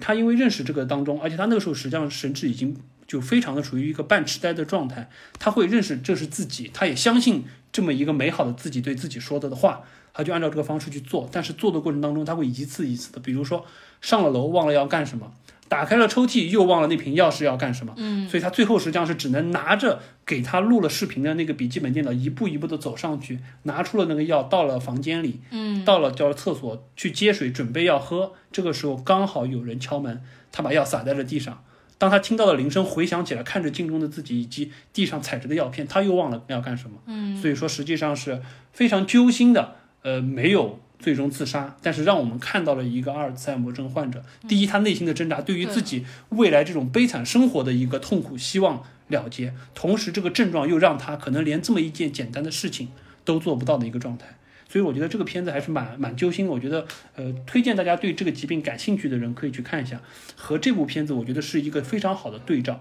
他因为认识这个当中，而且他那个时候实际上神智已经就非常的处于一个半痴呆的状态，他会认识这是自己，他也相信这么一个美好的自己对自己说的的话，他就按照这个方式去做。但是做的过程当中，他会一次一次的，比如说上了楼忘了要干什么。打开了抽屉，又忘了那瓶药是要干什么，嗯，所以他最后实际上是只能拿着给他录了视频的那个笔记本电脑，一步一步的走上去，拿出了那个药，到了房间里，嗯，到了叫厕所去接水，准备要喝。这个时候刚好有人敲门，他把药洒在了地上。当他听到了铃声，回想起来，看着镜中的自己以及地上踩着的药片，他又忘了要干什么。嗯，所以说实际上是非常揪心的，呃，没有最终自杀，但是让我们看到了一个阿尔茨海默症患者，第一，他内心的挣扎，对于自己未来这种悲惨生活的一个痛苦，希望了结，同时这个症状又让他可能连这么一件简单的事情都做不到的一个状态。所以我觉得这个片子还是蛮蛮揪心的。我觉得，呃，推荐大家对这个疾病感兴趣的人可以去看一下，和这部片子我觉得是一个非常好的对照。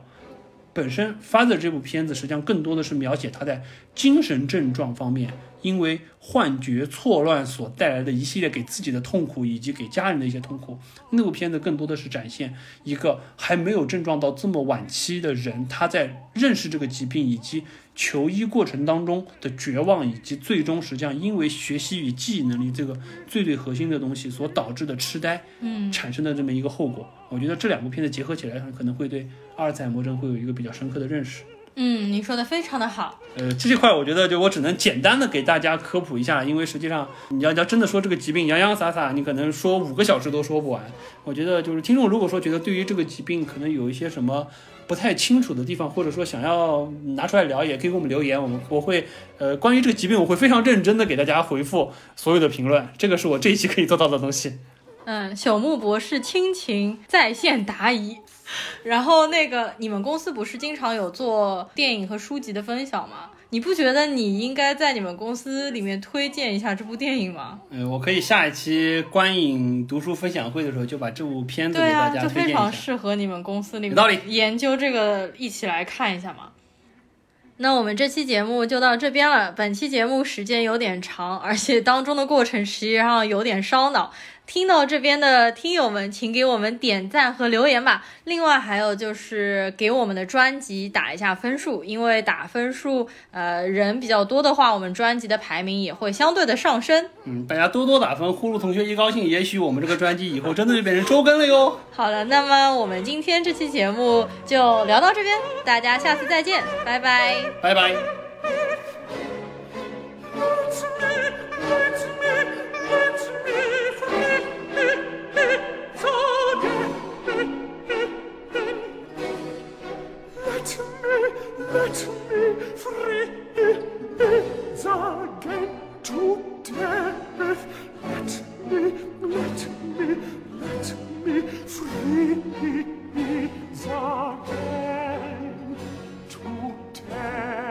本身《Father》这部片子实际上更多的是描写他在精神症状方面，因为幻觉错乱所带来的一系列给自己的痛苦，以及给家人的一些痛苦。那部片子更多的是展现一个还没有症状到这么晚期的人，他在认识这个疾病以及求医过程当中的绝望，以及最终实际上因为学习与记忆能力这个最最核心的东西所导致的痴呆，嗯，产生的这么一个后果。我觉得这两部片子结合起来，可能会对阿尔茨海默症会有一个比较深刻的认识。嗯，您说的非常的好。呃，这块我觉得就我只能简单的给大家科普一下，因为实际上你要要真的说这个疾病洋洋洒洒，你可能说五个小时都说不完。我觉得就是听众如果说觉得对于这个疾病可能有一些什么不太清楚的地方，或者说想要拿出来聊，也可以给我们留言，我们我会呃关于这个疾病我会非常认真的给大家回复所有的评论，这个是我这一期可以做到的东西。嗯，朽木博士亲情在线答疑。然后那个，你们公司不是经常有做电影和书籍的分享吗？你不觉得你应该在你们公司里面推荐一下这部电影吗？嗯，我可以下一期观影读书分享会的时候就把这部片子给大家就非常推荐一下。适合你们公司里有道理面研究这个，一起来看一下嘛。那我们这期节目就到这边了。本期节目时间有点长，而且当中的过程实际上有点烧脑。听到这边的听友们，请给我们点赞和留言吧。另外还有就是给我们的专辑打一下分数，因为打分数，呃，人比较多的话，我们专辑的排名也会相对的上升。嗯，大家多多打分，呼噜同学一高兴，也许我们这个专辑以后真的就变成周更了哟。好了，那么我们今天这期节目就聊到这边，大家下次再见，拜拜。拜拜。Let me free sagen to death. Let me, let me, let me free sagen to death.